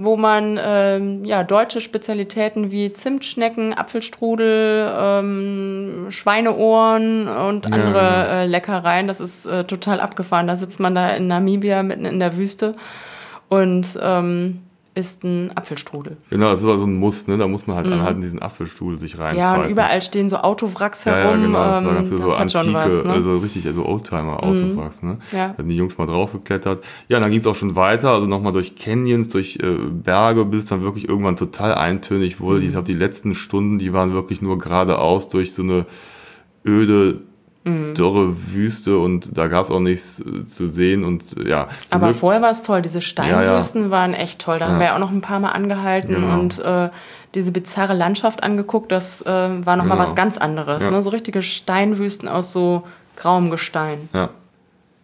wo man ähm, ja, deutsche Spezialitäten wie Zimtschnecken, Apfelstrudel, ähm, Schweineohren und andere ja. äh, Leckereien, das ist äh, total abgefahren. Da sitzt man da in Namibia mitten in der Wüste und ähm, ist ein Apfelstrudel. Genau, das ist aber so ein Muss, ne? Da muss man halt mhm. anhalten, diesen Apfelstrudel sich rein. Ja, und überall stehen so Autowracks herum. Ja, ja genau, das war ganz ähm, so antike, was, ne? also richtig, also Oldtimer-Autowracks, mhm. ne? Ja. Da sind die Jungs mal draufgeklettert. Ja, dann ging es auch schon weiter, also nochmal durch Canyons, durch äh, Berge, bis es dann wirklich irgendwann total eintönig wurde. Mhm. Ich glaube, die letzten Stunden, die waren wirklich nur geradeaus durch so eine öde mhm. dürre Wüste und da gab es auch nichts äh, zu sehen und ja. Aber Glück, vorher war es toll, diese Steinwüsten ja, ja. waren echt toll. Da ja. haben wir auch noch ein paar Mal angehalten genau. und äh, diese bizarre Landschaft angeguckt. Das äh, war nochmal genau. was ganz anderes. Ne? So richtige Steinwüsten aus so grauem Gestein. Ja.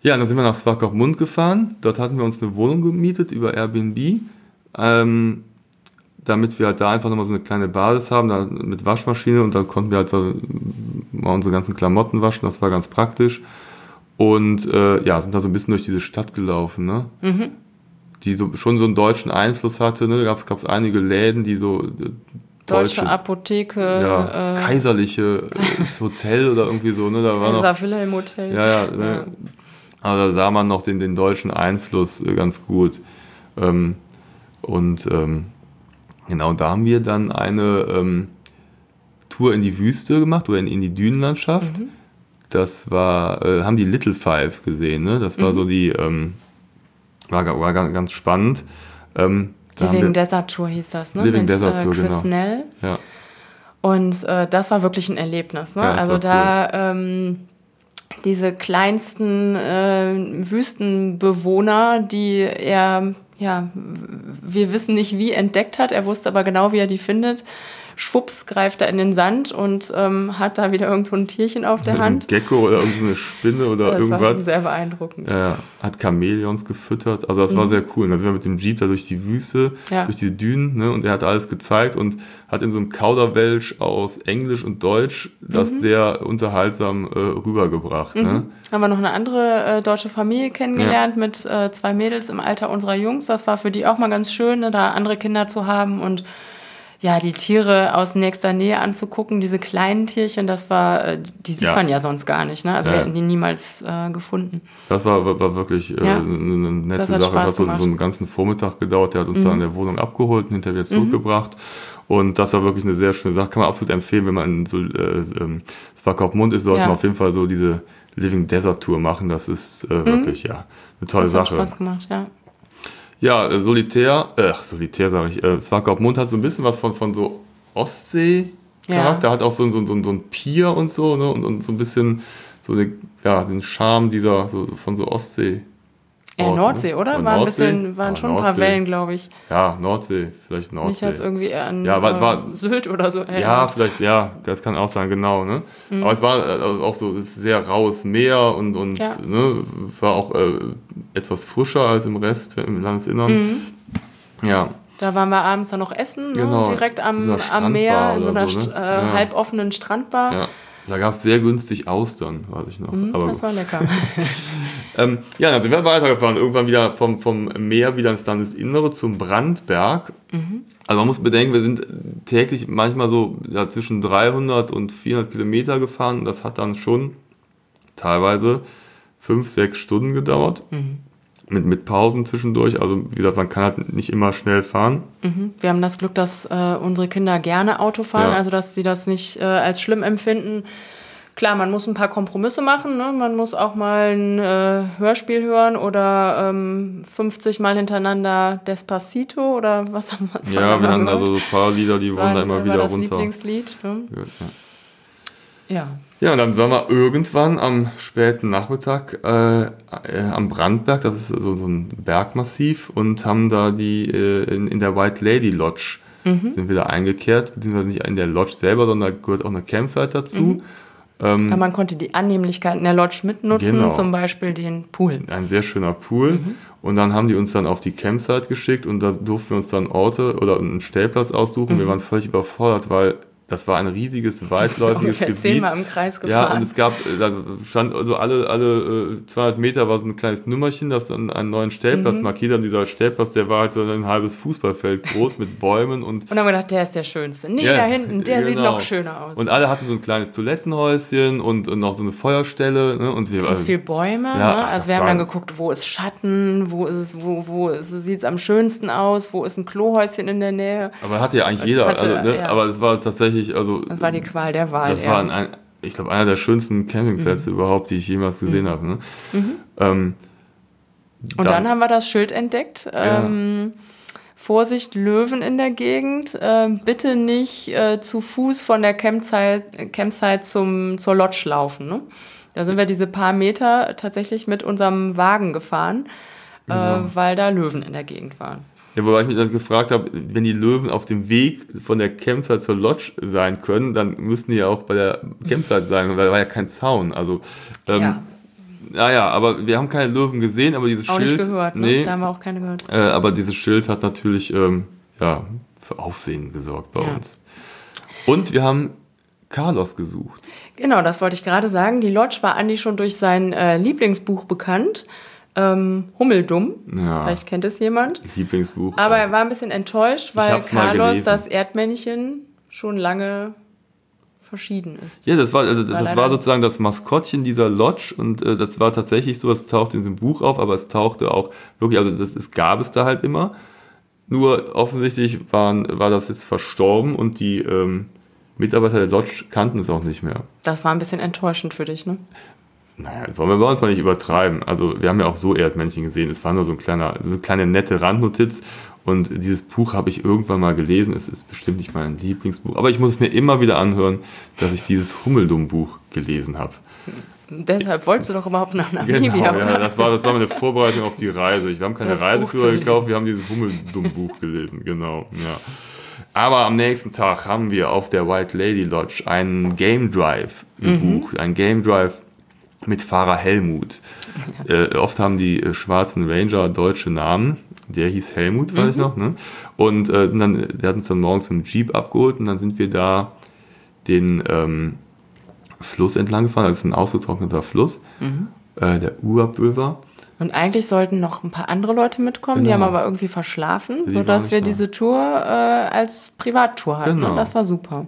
Ja, dann sind wir nach Swakopmund gefahren. Dort hatten wir uns eine Wohnung gemietet über Airbnb. Ähm, damit wir halt da einfach nochmal so eine kleine Basis haben, da mit Waschmaschine und dann konnten wir halt so mal unsere ganzen Klamotten waschen, das war ganz praktisch. Und äh, ja, sind da so ein bisschen durch diese Stadt gelaufen, ne? Mhm. Die so, schon so einen deutschen Einfluss hatte, ne? Da gab es einige Läden, die so. Äh, deutsche, deutsche Apotheke. Ja, äh, kaiserliche äh, [LAUGHS] Hotel oder irgendwie so, ne? Da war noch. Im Hotel. Ja, ja. Ne? ja. Aber da sah man noch den, den deutschen Einfluss äh, ganz gut. Ähm, und ähm, Genau, da haben wir dann eine ähm, Tour in die Wüste gemacht oder in, in die Dünenlandschaft. Mhm. Das war, äh, haben die Little Five gesehen, ne? Das war mhm. so die, ähm, war, war ganz spannend. Ähm, Living Desert Tour hieß das, ne? Living Mit, Desert Tour, äh, Chris genau. Nell. Ja. Und äh, das war wirklich ein Erlebnis, ne? Ja, also da cool. ähm, diese kleinsten äh, Wüstenbewohner, die er ja, wir wissen nicht, wie entdeckt hat. Er wusste aber genau, wie er die findet. Schwupps greift er in den Sand und ähm, hat da wieder irgend so ein Tierchen auf der Hand. Ein Gecko oder irgendeine Spinne oder das irgendwas. Das war sehr beeindruckend. Ja, hat Chamäleons gefüttert. Also das mhm. war sehr cool. Da sind wir mit dem Jeep da durch die Wüste, ja. durch die Dünen ne? und er hat alles gezeigt und hat in so einem Kauderwelsch aus Englisch und Deutsch das mhm. sehr unterhaltsam äh, rübergebracht. Ne? Mhm. Ne? Haben wir noch eine andere äh, deutsche Familie kennengelernt ja. mit äh, zwei Mädels im Alter unserer Jungs. Das war für die auch mal ganz schön, ne? da andere Kinder zu haben und ja, die Tiere aus nächster Nähe anzugucken, diese kleinen Tierchen, das war, äh, die sieht ja. man ja sonst gar nicht, ne? Also ja. wir hätten die niemals äh, gefunden. Das war, war, war wirklich äh, ja. eine nette das Sache. Das hat so, so, einen ganzen Vormittag gedauert, der hat uns mhm. da in der Wohnung abgeholt und hinterher wieder zurückgebracht. Mhm. Und das war wirklich eine sehr schöne Sache. Kann man absolut empfehlen, wenn man in so äh, ähm, Swakopmund ist, sollte man auf jeden Fall so diese Living Desert Tour machen. Das ist äh, mhm. wirklich, ja, eine tolle das Sache. Hat Spaß gemacht, ja. Ja, äh, Solitär, äh, ach, Solitär sage ich, äh, Swakopmund hat so ein bisschen was von, von so Ostsee-Charakter, ja. hat auch so, so, so, so ein Pier und so, ne, und, und so ein bisschen so eine, ja, den Charme dieser, so, so von so Ostsee. Ja, Ort, Nordsee, ne? oder? War ein bisschen, waren schon ein paar Wellen, glaube ich. Ja, Nordsee, vielleicht Nordsee. Nicht als irgendwie an ja, war, äh, Sylt oder so. Äh, ja, vielleicht, ja, das kann auch sein, genau. Ne? Mhm. Aber es war äh, auch so sehr raues Meer und, und ja. ne, war auch äh, etwas frischer als im Rest im Landesinnern. Mhm. Ja. Da waren wir abends dann noch essen, ne? genau. direkt am, am Meer, in so einer so, ne? äh, ja. halboffenen Strandbar. Ja. Da gab es sehr günstig Austern, weiß ich noch. Mm, Aber das war lecker. [LAUGHS] ähm, ja, dann sind wir weitergefahren. Irgendwann wieder vom, vom Meer wieder ins Landesinnere zum Brandberg. Mhm. Also man muss bedenken, wir sind täglich manchmal so ja, zwischen 300 und 400 Kilometer gefahren. Das hat dann schon teilweise fünf, sechs Stunden gedauert. Mhm mit, mit Pausen zwischendurch. Also wie gesagt, man kann halt nicht immer schnell fahren. Mhm. Wir haben das Glück, dass äh, unsere Kinder gerne Auto fahren, ja. also dass sie das nicht äh, als schlimm empfinden. klar, man muss ein paar Kompromisse machen. Ne? Man muss auch mal ein äh, Hörspiel hören oder ähm, 50 Mal hintereinander Despacito oder was haben wir Ja, wir hatten also so ein paar Lieder, die wurden da immer wieder das runter. Lieblingslied. Ne? Ja. Ja. Ja, und dann waren wir irgendwann am späten Nachmittag äh, äh, am Brandberg, das ist so, so ein Bergmassiv, und haben da die äh, in, in der White Lady Lodge sind wir da eingekehrt, beziehungsweise nicht in der Lodge selber, sondern da gehört auch eine Campsite dazu. Ähm, Aber man konnte die Annehmlichkeiten der Lodge mitnutzen, Genau. zum Beispiel den Pool. ein sehr schöner Pool. Und dann haben die uns dann auf die Campsite geschickt und da durften wir uns dann Orte oder einen Stellplatz aussuchen. Wir waren völlig überfordert, weil das war ein riesiges, weitläufiges Ungefähr Gebiet. zehnmal im Kreis Ja, gefahren. und es gab, äh, da stand also alle, alle äh, 200 Meter war so ein kleines Nummerchen, das dann einen neuen Stellplatz Mhm. markiert. Und dieser Stellplatz, der war halt so ein halbes Fußballfeld groß mit Bäumen und Und dann haben wir gedacht, der ist der schönste. Nee, Ja, da hinten, der sieht genau. noch schöner aus. Und alle hatten so ein kleines Toilettenhäuschen und, und noch so eine Feuerstelle. Ne? Und wir, Ganz also, viel Bäume. Ja, ne? Also wir haben dann geguckt, wo ist Schatten, wo ist wo, wo sieht es am schönsten aus, wo ist ein Klohäuschen in der Nähe. aber hatte ja eigentlich jeder. Hatte, also, ne? ja. Aber es war tatsächlich, also Das war die Qual der Wahl. das ja. war ein, ich glaube, einer der schönsten Campingplätze Mhm. überhaupt, die ich jemals gesehen habe. Ne? Ähm, Und dann, haben wir das Schild entdeckt. Ähm, Vorsicht, Löwen in der Gegend. Ähm, bitte nicht äh, zu Fuß von der Campsite, Campsite zum, zur Lodge laufen. Ne? Da sind wir diese paar Meter tatsächlich mit unserem Wagen gefahren, äh, weil da Löwen in der Gegend waren. Ja, wobei ich mich dann gefragt habe, wenn die Löwen auf dem Weg von der Campsite zur Lodge sein können, dann müssten die ja auch bei der Campsite sein, weil da war ja kein Zaun. Also, ähm, Ja. naja, aber wir haben keine Löwen gesehen, aber dieses Auch Schild. nicht gehört, ne? Nee, Da haben wir auch keine gehört. äh, aber dieses Schild hat natürlich ähm, ja, für Aufsehen gesorgt bei Ja. uns. Und wir haben Carlos gesucht. Genau, das wollte ich gerade sagen. Die Lodge war Andi schon durch sein äh, Lieblingsbuch bekannt. Ähm, Hummeldumm. Ja. Vielleicht kennt es jemand. Lieblingsbuch. Aber er war ein bisschen enttäuscht, weil Carlos, das Erdmännchen, schon lange verschieden ist. Ja, das war, also, das leider war nicht. sozusagen das Maskottchen dieser Lodge und äh, das war tatsächlich so, es tauchte in diesem Buch auf, aber es tauchte auch wirklich, also das es gab es da halt immer. Nur offensichtlich waren, war das jetzt verstorben und die ähm, Mitarbeiter der Lodge kannten es auch nicht mehr. Das war ein bisschen enttäuschend für dich, ne? Naja, wollen wir bei uns mal nicht übertreiben. Also wir haben ja auch so Erdmännchen gesehen. Es war nur so ein kleiner, so eine kleine nette Randnotiz. Und dieses Buch habe ich irgendwann mal gelesen. Es ist bestimmt nicht mein Lieblingsbuch. Aber ich muss es mir immer wieder anhören, dass ich dieses Hummeldumm-Buch gelesen habe. Deshalb wolltest du doch überhaupt nach Namibia, Genau, ja, das war, das war meine Vorbereitung auf die Reise. Wir haben keine Das Reiseführer gekauft, wir haben dieses Hummeldumm-Buch gelesen, genau, ja. Aber am nächsten Tag haben wir auf der White Lady Lodge einen Game Drive gebucht. Ein Game Drive mit Fahrer Helmut. [LAUGHS] Äh, oft haben die äh, schwarzen Ranger deutsche Namen. Der hieß Helmut, weiß ich noch. Ne? Und äh, dann, der hat uns dann morgens mit dem Jeep abgeholt und dann sind wir da den ähm, Fluss entlang gefahren. Das ist ein ausgetrockneter Fluss, äh, der Urup River. Und eigentlich sollten noch ein paar andere Leute mitkommen, die Genau. haben aber irgendwie verschlafen, Die sodass wir da. diese Tour äh, als Privattour hatten. Genau. Und das war super.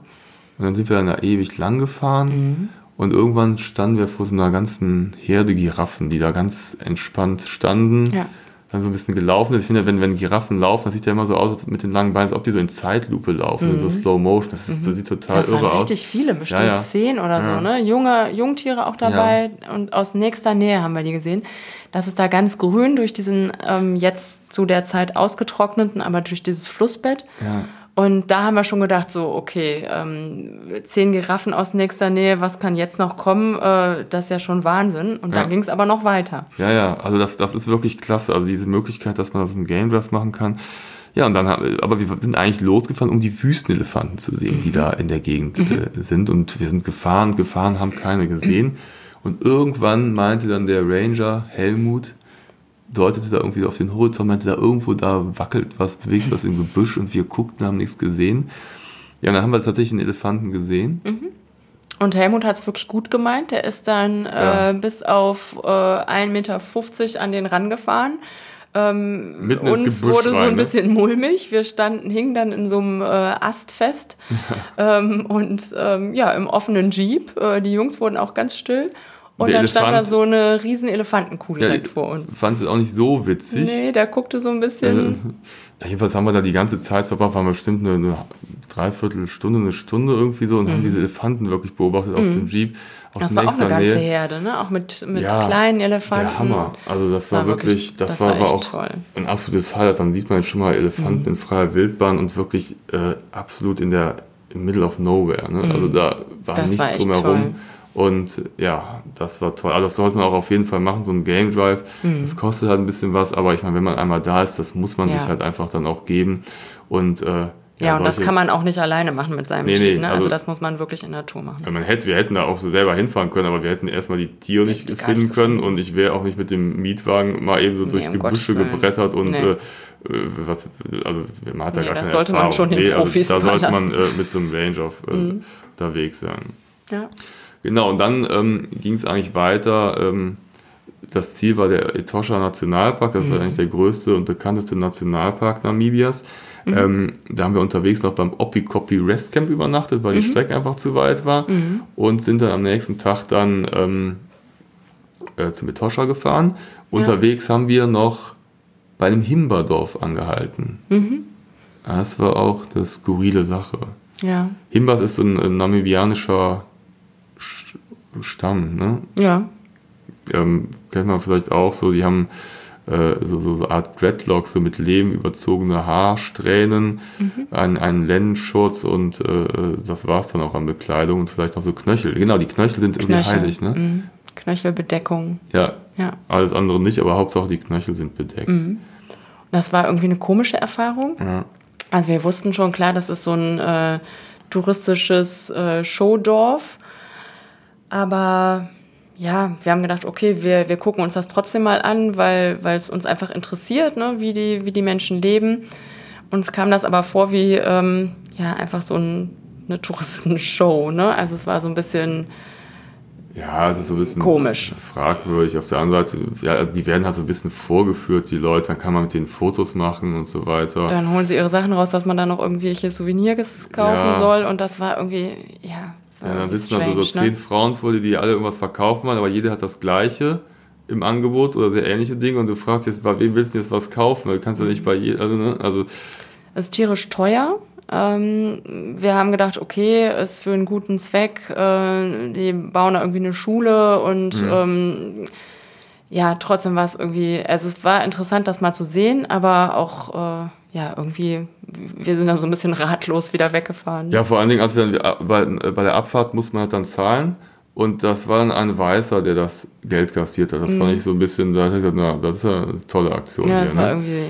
Und dann sind wir dann da ewig lang gefahren und irgendwann standen wir vor so einer ganzen Herde Giraffen, die da ganz entspannt standen. Ja. Dann so ein bisschen gelaufen ist. Ich finde, wenn, wenn Giraffen laufen, das sieht ja immer so aus als mit den langen Beinen, als ob die so in Zeitlupe laufen, in so Slow Motion. Das, ist, das sieht total Das irre aus. richtig viele, bestimmt Ja, ja. zehn oder so, ne? Junge, Jungtiere auch dabei und aus nächster Nähe haben wir die gesehen. Das ist da ganz grün durch diesen ähm, jetzt zu der Zeit ausgetrockneten, aber durch dieses Flussbett. Ja. Und da haben wir schon gedacht, so, okay, ähm, zehn Giraffen aus nächster Nähe, was kann jetzt noch kommen? Äh, das ist ja schon Wahnsinn. Und Ja. dann ging es aber noch weiter. Ja, ja, also das, das ist wirklich klasse. Also diese Möglichkeit, dass man das im Game Draft machen kann. Ja, und dann haben, aber wir sind eigentlich losgefahren, um die Wüstenelefanten zu sehen, die da in der Gegend äh, sind. Und wir sind gefahren, gefahren, haben keine gesehen. Und irgendwann meinte dann der Ranger Helmut, deutete da irgendwie auf den Horizont, meinte da irgendwo da wackelt was, bewegt was im Gebüsch und wir guckten, haben nichts gesehen. Ja, und dann haben wir tatsächlich einen Elefanten gesehen. Und Helmut hat es wirklich gut gemeint. Der ist dann Ja. äh, bis auf äh, 1,50 Meter an den rangefahren. Ähm, Mitten ins uns Gebüsch wurde so rein, ein ne? bisschen mulmig. Wir standen, hingen dann in so einem äh, Ast fest. [LAUGHS] ähm, und ähm, ja, im offenen Jeep. Äh, die Jungs wurden auch ganz still. Und Der dann stand da Elefant- so eine riesen Elefantenkuh Ja, direkt vor uns. Fand es auch nicht so witzig. Nee, der guckte so ein bisschen. Ja, jedenfalls haben wir da die ganze Zeit verbracht, waren wir bestimmt eine, eine Dreiviertelstunde, eine Stunde irgendwie so und haben diese Elefanten wirklich beobachtet aus dem Jeep, aus Mhm. Das war auch eine ganze Nähe. Herde, ne? Auch mit, mit Ja, kleinen Elefanten. Der Hammer. Also das war, War wirklich, das, das war, war auch toll. Mhm. ein absolutes Highlight. Dann sieht man schon mal Elefanten in freier Wildbahn und wirklich äh, absolut in der im Middle of Nowhere. Ne? Also da war Mhm. Das nichts war drumherum. toll. Und ja, das war toll. Also das sollte man auch auf jeden Fall machen, so ein Game Drive. Das kostet halt ein bisschen was, aber ich meine, wenn man einmal da ist, das muss man Mhm. Ja. sich halt einfach dann auch geben. Und äh, Ja, und das solche- kann man auch nicht alleine machen mit seinem Nee, nee, Jeep. Ne? Also, also- das muss man wirklich in der Natur machen. Ja, man hätte, wir hätten da auch so selber hinfahren können, aber wir hätten erstmal die Tiere nicht gar finden nicht können und ich wäre auch nicht mit dem Mietwagen mal eben so durch um Gebüsche gebrettert und Nee. äh, äh, was, also man hat da Nee, gar das keine sollte man Erfahrung. schon den also Profis Da sollte man. Mhm. äh, mit so einem Range auf äh, unterwegs sein. Ja. Genau, und dann ähm, ging es eigentlich weiter. Ähm, das Ziel war der Etosha Nationalpark, das Mhm. ist eigentlich der größte und bekannteste Nationalpark Namibias. Mhm. Ähm, da haben wir unterwegs noch beim Opikopi Rest Camp übernachtet, weil die Mhm. Strecke einfach zu weit war und sind dann am nächsten Tag dann ähm, äh, zum Etosha gefahren. Unterwegs haben wir noch bei einem Himberdorf angehalten. Mhm. Das war auch eine skurrile Sache. Ja. Himbas ist so ein, ein namibianischer Sch- Stamm, ne? Ja. Ähm, kennt man vielleicht auch so, die haben äh, so, so, so Art Dreadlocks, so mit Lehm überzogene Haarsträhnen, einen, einen Lendenschutz und äh, das war's dann auch an Bekleidung und vielleicht noch so Knöchel. Genau, die Knöchel sind irgendwie Knöchel. heilig, ne? Mhm. Knöchelbedeckung. Ja, Ja. alles andere nicht, aber Hauptsache die Knöchel sind bedeckt. Das war irgendwie eine komische Erfahrung. Ja. Also wir wussten schon klar, das ist so ein äh, touristisches äh, Showdorf. Aber ja, wir haben gedacht, okay, wir, wir gucken uns das trotzdem mal an, weil es uns einfach interessiert, ne, wie, die, wie die Menschen leben. Uns kam das aber vor wie ähm, ja, einfach so ein, eine [LAUGHS] Touristenshow. Ne? Also es war so ein bisschen, Ja, es ist so ein bisschen Komisch. fragwürdig. Auf der anderen Seite, ja, also die werden halt so ein bisschen vorgeführt, die Leute, dann kann man mit denen Fotos machen und so weiter. dann holen sie ihre Sachen raus, dass man da noch irgendwelche Souvenirs kaufen Ja. soll. Und das war irgendwie, ja. Ja, dann sitzen da so strange, zehn ne? Frauen vor dir, die alle irgendwas verkaufen wollen, aber jeder hat das Gleiche im Angebot oder sehr ähnliche Dinge und du fragst jetzt, bei wem willst du jetzt was kaufen? Du kannst ja nicht bei jedem, also, ne? also Es ist tierisch teuer. Ähm, wir haben gedacht, okay, ist für einen guten Zweck. Äh, die bauen da irgendwie eine Schule und Mhm. ähm, ja, trotzdem war es irgendwie, also es war interessant, das mal zu sehen, aber auch äh, ja irgendwie, wir sind da so ein bisschen ratlos wieder weggefahren. ja, vor allen Dingen, als wir dann, bei, bei der Abfahrt musste man halt dann zahlen und das war dann ein Weißer, der das Geld kassiert hat. Das fand ich so ein bisschen, da ich gedacht, na, das ist ja eine tolle Aktion Mhm. Ja, hier. es war Ne? irgendwie.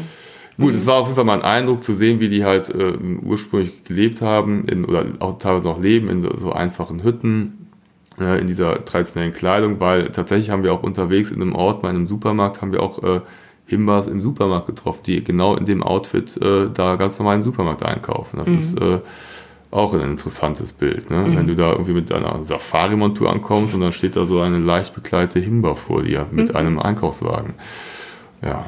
Gut, es war auf jeden Fall mal ein Eindruck zu sehen, wie die halt äh, ursprünglich gelebt haben in, oder auch teilweise noch leben in so, so einfachen Hütten, äh, in dieser traditionellen Kleidung, weil tatsächlich haben wir auch unterwegs in einem Ort, mal in einem Supermarkt, haben wir auch äh, Himbas im Supermarkt getroffen, die genau in dem Outfit äh, da ganz normal im Supermarkt einkaufen. Das ist äh, auch ein interessantes Bild, ne? wenn du da irgendwie mit einer Safari-Montur ankommst und dann steht da so eine leicht bekleidete Himba vor dir mit einem Einkaufswagen. Ja,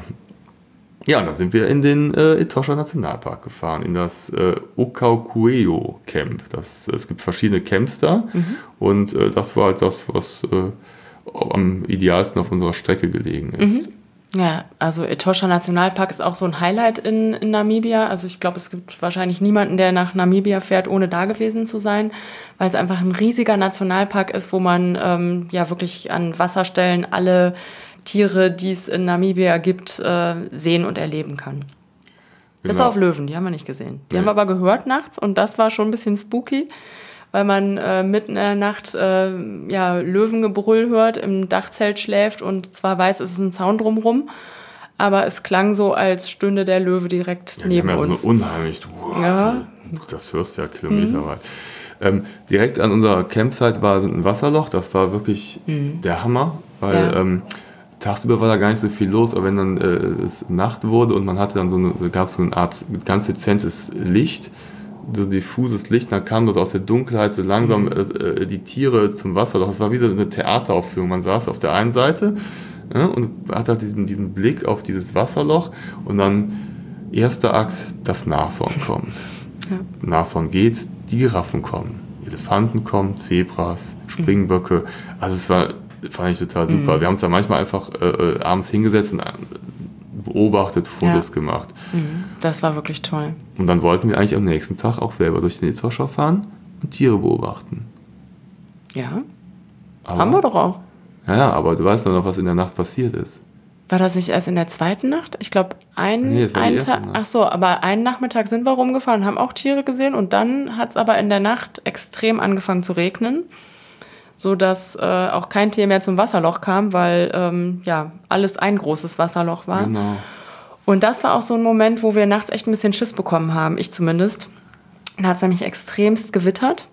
ja, und dann sind wir in den äh, Etosha Nationalpark gefahren, in das äh, Okaukueo Camp. Das, es gibt verschiedene Camps da und äh, das war halt das, was äh, am idealsten auf unserer Strecke gelegen ist. Ja, also Etosha Nationalpark ist auch so ein Highlight in, in Namibia. Also ich glaube, es gibt wahrscheinlich niemanden, der nach Namibia fährt, ohne da gewesen zu sein, weil es einfach ein riesiger Nationalpark ist, wo man ähm, ja wirklich an Wasserstellen alle Tiere, die es in Namibia gibt, äh, sehen und erleben kann. Bis Genau. auf Löwen, die haben wir nicht gesehen. Die Nee. haben wir aber gehört nachts und das war schon ein bisschen spooky, weil man äh, mitten in der Nacht äh, ja, Löwengebrüll hört, im Dachzelt schläft und zwar weiß, es ist ein Zaun drumrum, aber es klang so, als stünde der Löwe direkt Ja, neben haben ja so uns. eine unheimlich, wow, Ja. das hörst du ja kilometerweit. Ähm, direkt an unserer Campsite war ein Wasserloch, das war wirklich der Hammer, weil Ja. ähm, tagsüber war da gar nicht so viel los, aber wenn dann äh, es Nacht wurde und man hatte dann so eine, so gab es so eine Art ganz dezentes Licht, so diffuses Licht, dann kam das aus der Dunkelheit so langsam äh, die Tiere zum Wasserloch. Das war wie so eine Theateraufführung. Man saß auf der einen Seite ja, und hat halt diesen, diesen Blick auf dieses Wasserloch und dann erster Akt, das Nashorn kommt. Nashorn geht, die Giraffen kommen, Elefanten kommen, Zebras, Springböcke. Also es war Fand ich total super. Mhm. Wir haben uns da manchmal einfach äh, äh abends hingesetzt und äh, beobachtet, Fotos ja. gemacht. Mhm. Das war wirklich toll. Und dann wollten wir eigentlich am nächsten Tag auch selber durch den Etosha fahren und Tiere beobachten. Ja. Aber, haben wir doch auch. Ja, aber du weißt doch noch, was in der Nacht passiert ist. War das nicht erst in der zweiten Nacht? Ich glaube, ein, nee, ein Tag. Ach so, aber einen Nachmittag sind wir rumgefahren, haben auch Tiere gesehen und dann hat es aber in der Nacht extrem angefangen zu regnen, so dass äh, auch kein Tier mehr zum Wasserloch kam, weil ähm, ja alles ein großes Wasserloch war. Genau. Und das war auch so ein Moment, wo wir nachts echt ein bisschen Schiss bekommen haben, ich zumindest. Da hat es nämlich extremst gewittert.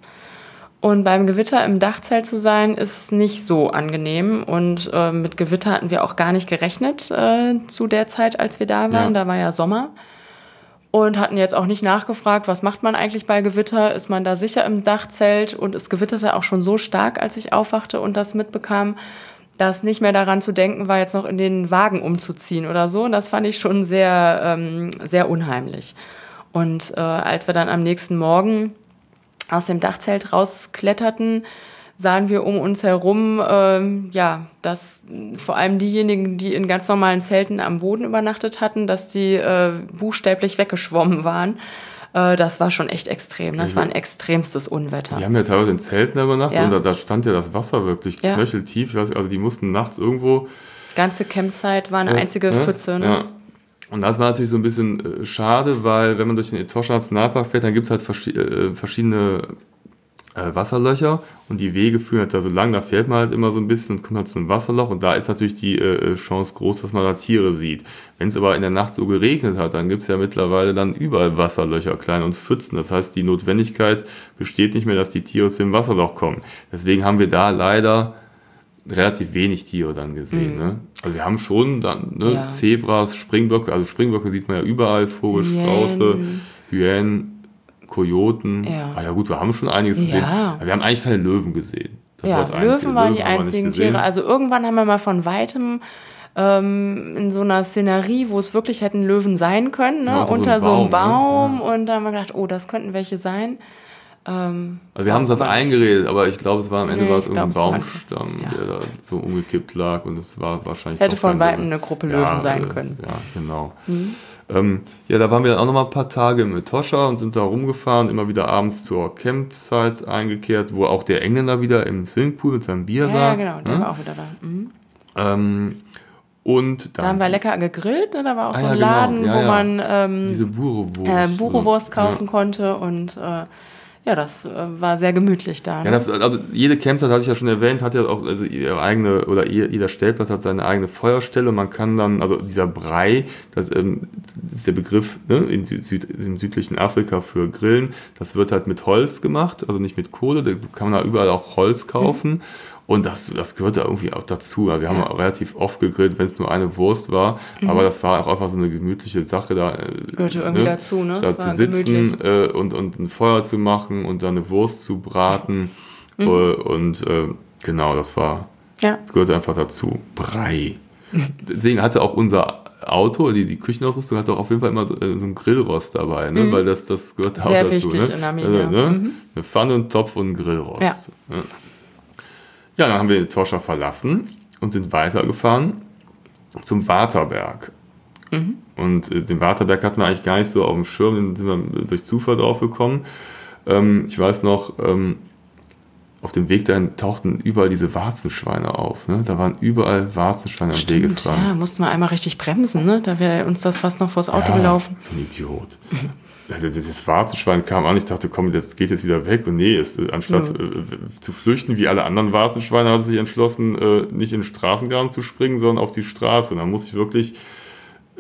Und beim Gewitter im Dachzelt zu sein, ist nicht so angenehm. Und äh, mit Gewitter hatten wir auch gar nicht gerechnet äh, zu der Zeit, als wir da waren. Ja. Da war ja Sommer. Und hatten jetzt auch nicht nachgefragt, was macht man eigentlich bei Gewitter? Ist man da sicher im Dachzelt? Und es gewitterte auch schon so stark, als ich aufwachte und das mitbekam, dass nicht mehr daran zu denken war, jetzt noch in den Wagen umzuziehen oder so. Und das fand ich schon sehr, ähm, sehr unheimlich. Und äh, als wir dann am nächsten Morgen aus dem Dachzelt rauskletterten, sahen wir um uns herum, ähm, ja, dass vor allem diejenigen, die in ganz normalen Zelten am Boden übernachtet hatten, dass die äh, buchstäblich weggeschwommen waren. Äh, das war schon echt extrem. Das war ein extremstes Unwetter. Die haben ja teilweise in Zelten übernachtet ja. und da, da, stand ja das Wasser wirklich ja. knöcheltief. Also die mussten nachts irgendwo. Ganze Campzeit war eine ja, einzige Pfütze. Ne? Ja. Und das war natürlich so ein bisschen äh, schade, weil wenn man durch den Etosha Nationalpark fährt, dann gibt es halt vers äh, verschiedene äh, Wasserlöcher und die Wege führen halt da so lang, da fährt man halt immer so ein bisschen und kommt halt zu einem Wasserloch und da ist natürlich die äh, äh, Chance groß, dass man da Tiere sieht. Wenn es aber in der Nacht so geregnet hat, dann gibt es ja mittlerweile dann überall Wasserlöcher, kleine und Pfützen. Das heißt, die Notwendigkeit besteht nicht mehr, dass die Tiere aus dem Wasserloch kommen. Deswegen haben wir da leider relativ wenig Tiere dann gesehen. Mhm. Ne? Also wir haben schon dann ne, ja. Zebras, Springböcke, also Springböcke sieht man ja überall, Vogelstrauße, Hyänen, Kojoten. Ja. Ah ja gut, wir haben schon einiges gesehen. Ja. Aber wir haben eigentlich keine Löwen gesehen. Das ja, war das Löwen waren Löwen die einzigen Tiere. Also irgendwann haben wir mal von weitem ähm, in so einer Szenerie, wo es wirklich hätten Löwen sein können, ne? Ja, unter, so einem Baum. So einem Baum. Ne? Und da haben wir gedacht, oh, das könnten welche sein. Ähm, also wir haben uns das eingeredet, aber ich glaube, es war am Ende nee, war es irgendein Baumstamm, ja. der da so umgekippt lag und es war wahrscheinlich. Hätte von weitem eine Gruppe Löwen ja, sein können. Ja, genau. Mhm. Ähm, ja, da waren wir dann auch noch mal ein paar Tage im Etosha und sind da rumgefahren, immer wieder abends zur Campsite eingekehrt, wo auch der Engländer wieder im Swimmingpool mit seinem Bier ja, saß. Ja, genau, der ne? war auch wieder da. Mhm. Ähm, und da haben wir lecker gegrillt, ne? da war auch ah, so ein ja, Laden, genau. ja, wo man ähm, diese Burewurst, äh, Burewurst kaufen konnte und äh, ja, das äh, war sehr gemütlich da. Ne? Ja, das, also jede Campsite, hatte ich ja schon erwähnt, hat ja auch also ihre eigene, oder jeder Stellplatz hat seine eigene Feuerstelle. Man kann dann, also dieser Brei, das, ähm, ist der Begriff ne, in Süd, Süd, im südlichen Afrika für Grillen. Das wird halt mit Holz gemacht, also nicht mit Kohle. Da kann man da überall auch Holz kaufen. Mhm. Und das, das gehört da irgendwie auch dazu. Wir haben ja. relativ oft gegrillt, wenn es nur eine Wurst war. Mhm. Aber das war auch einfach so eine gemütliche Sache da. Äh, Gehörte irgendwie ne? dazu, ne? Da zu sitzen äh, und, und ein Feuer zu machen und dann eine Wurst zu braten. Mhm. Äh, und äh, genau, das war, ja. das gehörte einfach dazu. Brei. Deswegen hatte auch unser Auto, die, die Küchenausrüstung hat auch auf jeden Fall immer so, äh, so einen Grillrost dabei, ne? Mhm. weil das, das gehört auch dazu. Wichtig ne? in Armenien. Also, ne? Mhm. Eine Pfanne, ein Topf und ein Grillrost. Ja. Ne? Ja, dann haben wir Toscha verlassen und sind weitergefahren zum Waterberg. Mhm. Und äh, den Waterberg hatten wir eigentlich gar nicht so auf dem Schirm, den sind wir durch Zufall drauf gekommen. Ähm, ich weiß noch, ähm, auf dem Weg dahin tauchten überall diese Warzenschweine auf. Ne? Da waren überall Warzenschweine am Wegesrand. Ja, mussten wir einmal richtig bremsen, ne? Da wäre uns das fast noch vors Auto ja, gelaufen. So ein Idiot. Dieses Warzenschwein kam an, ich dachte, komm, das geht jetzt wieder weg. Und nee, es, anstatt ja. äh, zu flüchten wie alle anderen Warzenschweine, hat es sich entschlossen, äh, nicht in den Straßengraben zu springen, sondern auf die Straße. Und da muss ich wirklich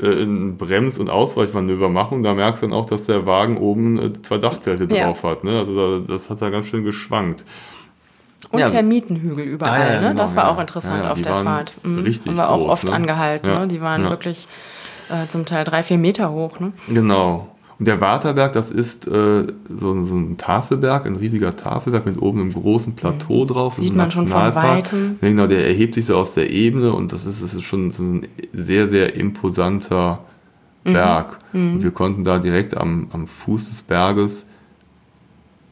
äh, ein Brems- und Ausweichmanöver machen. Und da merkst du dann auch, dass der Wagen oben äh, zwei Dachzelte ja. drauf hat. Ne? Also da, das hat da ganz schön geschwankt. Und ja. Termitenhügel überall, ah, ja, ne? Genau, das war auch interessant auf der Fahrt. Mhm. Richtig. Haben wir auch oft ne? angehalten. Ne? Die waren wirklich äh, zum Teil drei, vier Meter hoch. Ne? Genau. Und der Waterberg, das ist äh, so, so, ein Tafelberg, ein riesiger Tafelberg mit oben einem großen Plateau mhm. drauf. Sieht man schon von Weitem. Genau, der erhebt sich so aus der Ebene und das ist, das ist schon so ein sehr, sehr imposanter mhm. Berg. Mhm. Und wir konnten da direkt am, am Fuß des Berges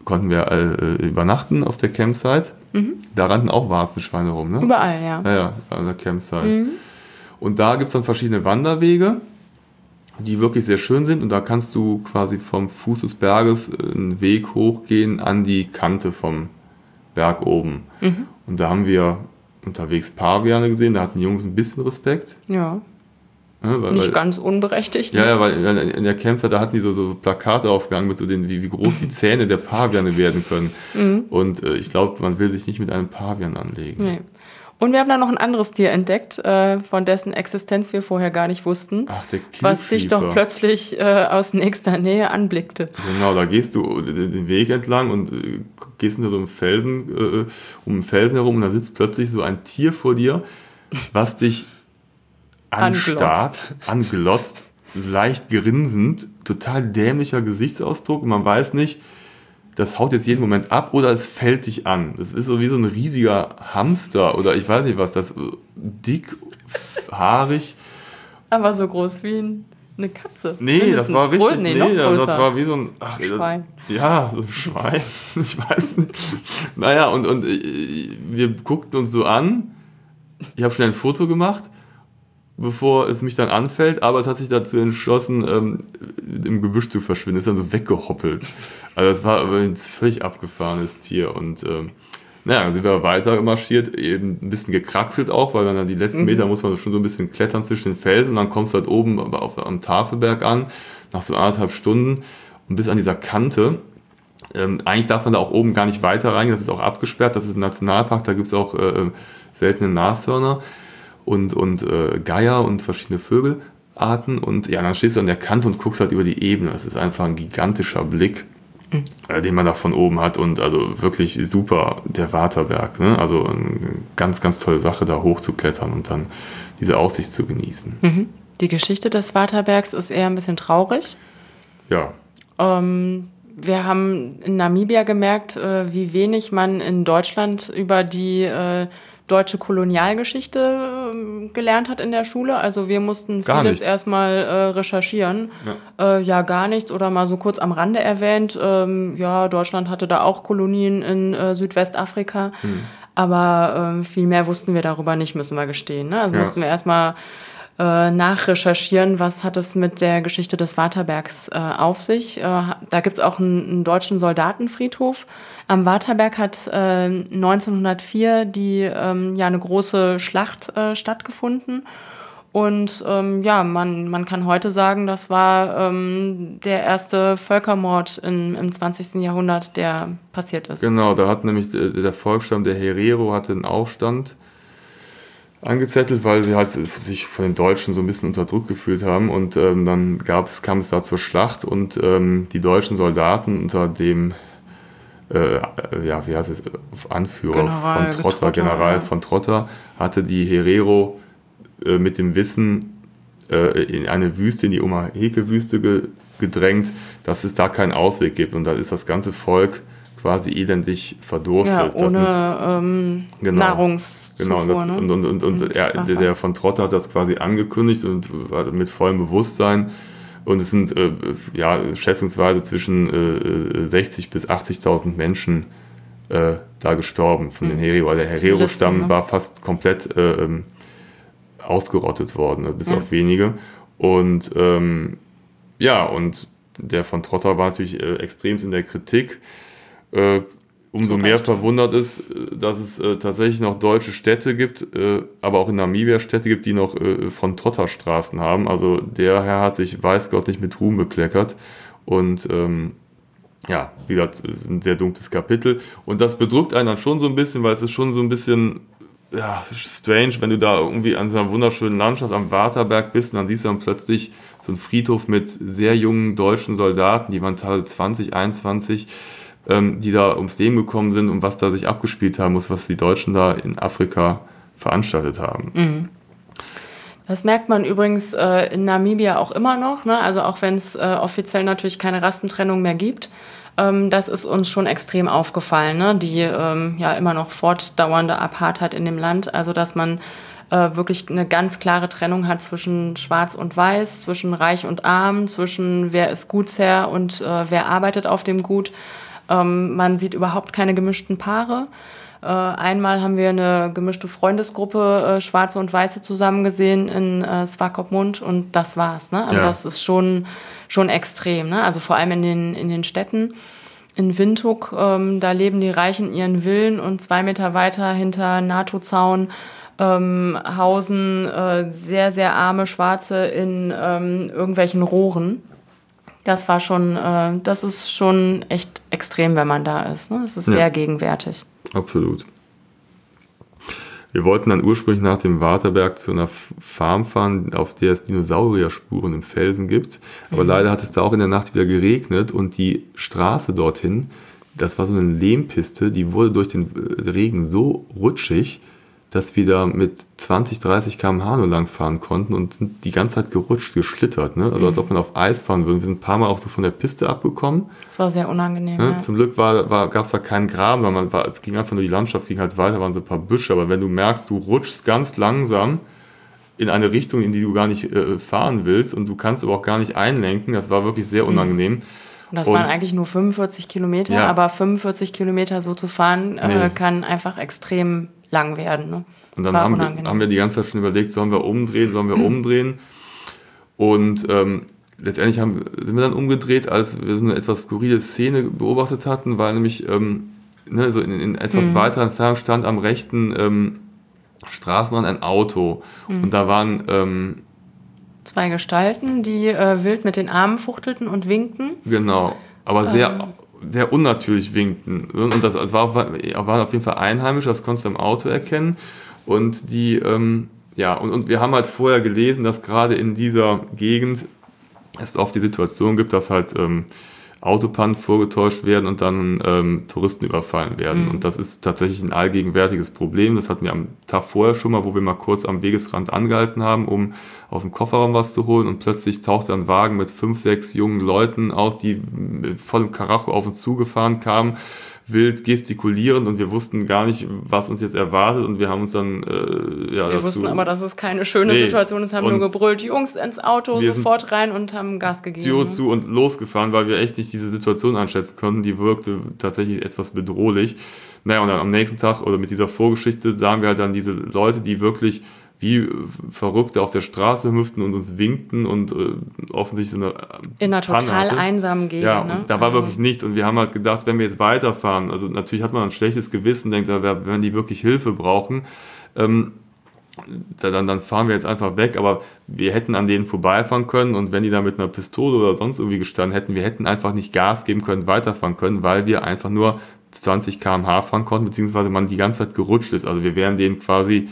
konnten wir äh, übernachten auf der Campsite. Da rannten auch Warzenschweine rum, ne? Überall, ja. Ja, ja, an der Campsite. Und da gibt es dann verschiedene Wanderwege, die wirklich sehr schön sind. Und da kannst du quasi vom Fuß des Berges äh, einen Weg hochgehen an die Kante vom Berg oben. Und da haben wir unterwegs Paviane gesehen, da hatten die Jungs ein bisschen Respekt. Ja, Ne, weil, nicht weil, ganz unberechtigt. ja, ja, weil in der Campsite, da hatten die so, so Plakate aufgegangen mit so den, wie, wie groß die [LAUGHS] Zähne der Paviane werden können. Und äh, ich glaube, man will sich nicht mit einem Pavian anlegen. Nee. Und wir haben da noch ein anderes Tier entdeckt, äh, von dessen Existenz wir vorher gar nicht wussten. Ach, der was sich doch Kielfiefer. plötzlich äh, aus nächster Nähe anblickte. Genau, da gehst du den Weg entlang und äh, gehst hinter so einem Felsen, äh, um einen Felsen herum und da sitzt plötzlich so ein Tier vor dir, was dich anstarrt, anglotzt, leicht grinsend, total dämlicher Gesichtsausdruck und man weiß nicht, das haut jetzt jeden Moment ab oder es fällt dich an. Das ist so wie so ein riesiger Hamster oder ich weiß nicht was, das äh, dick, haarig. Aber so groß wie ein, eine Katze. Nee, Mindestens das war richtig. groß- Nee, noch das, war wie so ein ach, Schwein. Ja, so ein Schwein. [LAUGHS] Ich weiß nicht. Naja, und, und äh, wir guckten uns so an. Ich habe schnell ein Foto gemacht, bevor es mich dann anfällt, aber es hat sich dazu entschlossen, ähm, im Gebüsch zu verschwinden. Ist dann so weggehoppelt. Also das war ein völlig abgefahrenes Tier. Und ähm, naja, dann sind wir weiter marschiert, eben ein bisschen gekraxelt auch, weil dann die letzten Meter muss man schon so ein bisschen klettern zwischen den Felsen. Dann kommst du halt oben auf, am Tafelberg an, nach so anderthalb Stunden und bis an dieser Kante. Ähm, eigentlich darf man da auch oben gar nicht weiter reingehen, das ist auch abgesperrt, das ist ein Nationalpark, da gibt es auch äh, seltene Nashörner und, und äh, Geier und verschiedene Vögelarten. Und ja, dann stehst du an der Kante und guckst halt über die Ebene. Das ist einfach ein gigantischer Blick, äh, den man da von oben hat. Und also wirklich super, der Waterberg. Ne? Also eine ganz, ganz tolle Sache, da hochzuklettern und dann diese Aussicht zu genießen. Die Geschichte des Waterbergs ist eher ein bisschen traurig. Ja, Ähm, wir haben in Namibia gemerkt, äh, wie wenig man in Deutschland über die äh, deutsche Kolonialgeschichte ähm, gelernt hat in der Schule. Also wir mussten Gar vieles nichts. erstmal äh, recherchieren. Ja. Äh, ja, gar nichts oder mal so kurz am Rande erwähnt. Ähm, ja, Deutschland hatte da auch Kolonien in äh, Südwestafrika. Hm. Aber ähm, viel mehr wussten wir darüber nicht, müssen wir gestehen. Ne? Also Ja. mussten wir erstmal äh, nachrecherchieren, was hat es mit der Geschichte des Waterbergs äh, auf sich. Äh, da gibt's auch einen, einen deutschen Soldatenfriedhof. Am Waterberg hat äh, 1904 die ähm, ja eine große Schlacht äh, stattgefunden. Und ähm, ja, man, man kann heute sagen, das war ähm, der erste Völkermord in, im 20. Jahrhundert, der passiert ist. Genau, da hat nämlich der, der Volksstamm der Herero hatte einen Aufstand angezettelt, weil sie halt sich von den Deutschen so ein bisschen unter Druck gefühlt haben und ähm, dann gab es, kam es da zur Schlacht und ähm, die deutschen Soldaten unter dem äh, ja, wie heißt es, Anführer General von Trotter, Trotter, General ja. von Trotter, hatte die Herero äh, mit dem Wissen äh, in eine Wüste, in die Omaheke-Wüste ge gedrängt, dass es da keinen Ausweg gibt. Und da ist das ganze Volk quasi elendig verdurstet. Ja, ohne ähm, Genau. Nahrungszufuhr. Genau, und, das, ne? und, und, und, und er, der, der von Trotter hat das quasi angekündigt und war mit vollem Bewusstsein. Und es sind äh, ja, schätzungsweise zwischen äh, 60.000 bis 80.000 Menschen äh, da gestorben von den Herero. Also der Herero-Stamm ne? war fast komplett äh, ähm, ausgerottet worden, also bis Ja. auf wenige. Und ähm, ja, und der von Trotter war natürlich äh, extremst in der Kritik. Äh, umso mehr verwundert ist, äh, dass es äh, tatsächlich noch deutsche Städte gibt, äh, aber auch in Namibia Städte gibt, die noch äh, von Trotterstraßen haben. Also der Herr hat sich, weiß Gott, nicht mit Ruhm bekleckert. Und ähm, ja, wie gesagt, ein sehr dunkles Kapitel. Und das bedrückt einen dann schon so ein bisschen, weil es ist schon so ein bisschen ja, strange, wenn du da irgendwie an so einer wunderschönen Landschaft am Waterberg bist und dann siehst du dann plötzlich so einen Friedhof mit sehr jungen deutschen Soldaten, die waren teilweise 20, 21, ähm, die da ums Leben gekommen sind und was da sich abgespielt haben muss, was die Deutschen da in Afrika veranstaltet haben. Das merkt man übrigens äh, in Namibia auch immer noch. Ne? Also auch wenn es äh, offiziell natürlich keine Rastentrennung mehr gibt. Ähm, das ist uns schon extrem aufgefallen. Ne? Die ähm, ja immer noch fortdauernde Apartheid in dem Land. Also dass man äh, wirklich eine ganz klare Trennung hat zwischen Schwarz und Weiß, zwischen Reich und Arm, zwischen wer ist Gutsherr und äh, wer arbeitet auf dem Gut. Ähm, man sieht überhaupt keine gemischten Paare. Äh, einmal haben wir eine gemischte Freundesgruppe, äh, Schwarze und Weiße, zusammen gesehen in äh, Swakopmund und das war's. Ne? Also Ja. das ist schon, schon extrem. Ne? Also vor allem in den, in den Städten. In Windhoek, ähm, da leben die Reichen ihren Villen und zwei Meter weiter hinter NATO-Zaun ähm, hausen äh, sehr, sehr arme Schwarze in ähm, irgendwelchen Rohren. Das war schon, äh, das ist schon echt extrem, wenn man da ist. Ne? Es ist Ja. sehr gegenwärtig. Absolut. Wir wollten dann ursprünglich nach dem Waterberg zu einer Farm fahren, auf der es Dinosaurierspuren im Felsen gibt. Aber leider hat es da auch in der Nacht wieder geregnet und die Straße dorthin, das war so eine Lehmpiste, die wurde durch den äh, Regen so rutschig, dass wir da mit 20, 30 km/h nur lang fahren konnten und sind die ganze Zeit gerutscht, geschlittert. Ne? Also als ob man auf Eis fahren würde. Wir sind ein paar Mal auch so von der Piste abgekommen. Das war sehr unangenehm. Ne? Ja. Zum Glück war, war, gab es da keinen Graben, weil man war, es ging einfach nur die Landschaft ging halt weiter, waren so ein paar Büsche. Aber wenn du merkst, du rutschst ganz langsam in eine Richtung, in die du gar nicht äh, fahren willst und du kannst aber auch gar nicht einlenken, das war wirklich sehr unangenehm. Und das Und- waren eigentlich nur 45 Kilometer, Ja. aber 45 Kilometer so zu fahren, äh, Nee. kann einfach extrem lang werden. Ne? Und dann haben wir, haben wir die ganze Zeit schon überlegt, sollen wir umdrehen, sollen wir [CLEARS THROAT] umdrehen. Und ähm, letztendlich haben, sind wir dann umgedreht, als wir so eine etwas skurrile Szene beobachtet hatten, weil nämlich ähm, ne, so in, in etwas Mhm. weiterer Entfernung stand am rechten ähm, Straßenrand ein Auto. Mhm. Und da waren ähm, Zwei Gestalten, die äh, wild mit den Armen fuchtelten und winkten. Genau, aber sehr, Ähm. Sehr unnatürlich winkten. Und das, es war, waren auf jeden Fall Einheimische, das konntest du im Auto erkennen. Und die, ähm, ja, und, und wir haben halt vorher gelesen, dass gerade in dieser Gegend es oft die Situation gibt, dass halt ähm, Autopannen vorgetäuscht werden und dann ähm, Touristen überfallen werden. Und das ist tatsächlich ein allgegenwärtiges Problem. Das hatten wir am Tag vorher schon mal, wo wir mal kurz am Wegesrand angehalten haben, um aus dem Kofferraum was zu holen. Und plötzlich tauchte ein Wagen mit fünf, sechs jungen Leuten auf, die mit vollem Karacho auf uns zugefahren kamen, wild gestikulierend und wir wussten gar nicht, was uns jetzt erwartet. Und wir haben uns dann äh, ja, Wir wussten aber, dass es keine schöne Nee. Situation ist, haben Und nur gebrüllt, Jungs ins Auto, sofort rein und haben Gas gegeben. Tür zu und losgefahren, weil wir echt nicht diese Situation einschätzen konnten. Die wirkte tatsächlich etwas bedrohlich. Naja, und dann am nächsten Tag oder mit dieser Vorgeschichte sahen wir halt dann diese Leute, die wirklich wie äh, Verrückte auf der Straße hüpften und uns winkten und äh, offensichtlich so eine äh, In einer Panne total hatte. einsamen Gegend. Ja, ne? und da war Also, wirklich nichts. Und wir haben halt gedacht, wenn wir jetzt weiterfahren, also natürlich hat man ein schlechtes Gewissen, denkt, wenn die wirklich Hilfe brauchen, ähm, da- dann, dann fahren wir jetzt einfach weg, aber wir hätten an denen vorbeifahren können und wenn die da mit einer Pistole oder sonst irgendwie gestanden hätten, wir hätten einfach nicht Gas geben können, weiterfahren können, weil wir einfach nur 20 km/h fahren konnten, beziehungsweise man die ganze Zeit gerutscht ist. Also wir wären denen quasi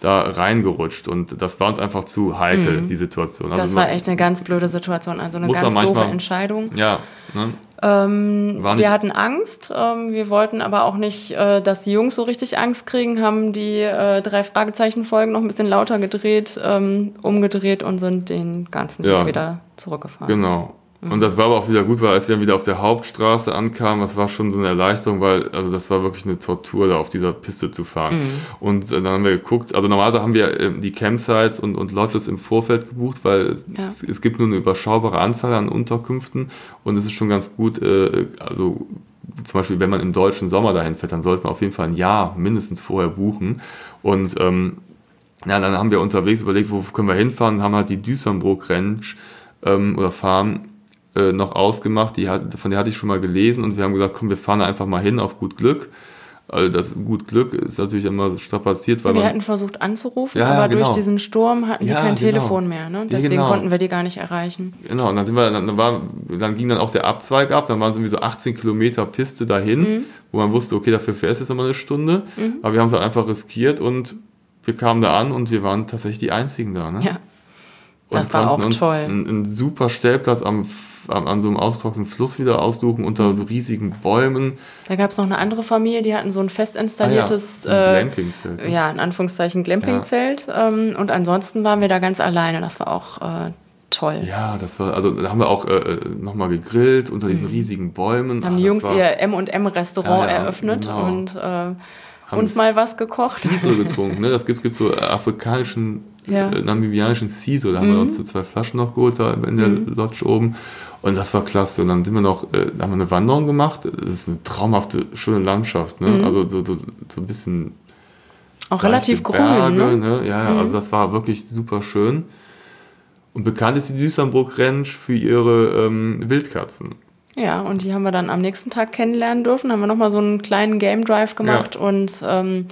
da reingerutscht und das war uns einfach zu heikel, die Situation. Also Mhm. Das war echt eine ganz blöde Situation, also eine ganz doofe manchmal- Entscheidung. Ja, ne? Ähm, wir hatten Angst, ähm, wir wollten aber auch nicht, äh, dass die Jungs so richtig Angst kriegen, haben die äh, drei Fragezeichen-Folgen noch ein bisschen lauter gedreht, ähm, umgedreht und sind den ganzen Ja. Weg wieder zurückgefahren. Genau. Und das war aber auch wieder gut, weil als wir wieder auf der Hauptstraße ankamen, das war schon so eine Erleichterung, weil also das war wirklich eine Tortur, da auf dieser Piste zu fahren. Und äh, dann haben wir geguckt, also normalerweise haben wir äh, die Campsites und, und Lodges im Vorfeld gebucht, weil es, Ja. es, es gibt nur eine überschaubare Anzahl an Unterkünften und es ist schon ganz gut, äh, also zum Beispiel, wenn man im deutschen Sommer dahin fährt, dann sollte man auf jeden Fall ein Jahr mindestens vorher buchen. Und ähm, ja, dann haben wir unterwegs überlegt, wo können wir hinfahren, haben halt die Düsseldorf Ranch ähm, oder Farm äh, noch ausgemacht, die hat, von der hatte ich schon mal gelesen und wir haben gesagt, komm, wir fahren einfach mal hin auf gut Glück. Also das gut Glück ist natürlich immer so strapaziert, weil Wir man, hatten versucht anzurufen, Ja, aber genau. durch diesen Sturm hatten Ja, kein genau. Telefon mehr. Ne? Ja, Deswegen genau. konnten wir die gar nicht erreichen. Genau, und dann sind wir, dann, war, dann ging dann auch der Abzweig ab, dann waren es irgendwie so 18 Kilometer Piste dahin, Mhm. wo man wusste, okay, dafür fährst du jetzt nochmal eine Stunde, aber wir haben es halt einfach riskiert und wir kamen da an und wir waren tatsächlich die Einzigen da. Ne? Ja. Und Das war konnten auch uns toll. Einen, einen super Stellplatz am, Am, an so einem ausgetrockneten Fluss wieder aussuchen, unter Mhm. so riesigen Bäumen. Da gab es noch eine andere Familie, die hatten so ein fest installiertes, Ah ja, ein äh, Glampingzelt, ne? ja, in Anführungszeichen Glampingzelt. Ähm, und ansonsten waren wir da ganz alleine. Das war auch äh, toll. Ja, das war, also da haben wir auch äh, nochmal gegrillt unter diesen riesigen Bäumen. Mhm. Haben Ach, die Jungs war ihr M&M-Restaurant Ja, ja, eröffnet genau. und äh, uns mal was gekocht. Cidre getrunken, ne? Das gibt, gibt so äh, [LAUGHS] afrikanischen ja. äh, namibianischen. Da mhm. haben wir mhm. uns zwei Flaschen noch geholt, da in der mhm. Lodge oben. Und das war klasse. Und dann sind wir noch, äh, haben wir eine Wanderung gemacht. Das ist eine traumhafte, schöne Landschaft. Ne? Mhm. Also so, so, so ein bisschen. Auch relativ Berge, grün. Ne? ne? Ja, ja, also mhm. das war wirklich super schön. Und bekannt ist die Düsseldorf Ranch für ihre ähm, Wildkatzen. Ja, und die haben wir dann am nächsten Tag kennenlernen dürfen. Haben wir nochmal so einen kleinen Game Drive gemacht ja. und ähm,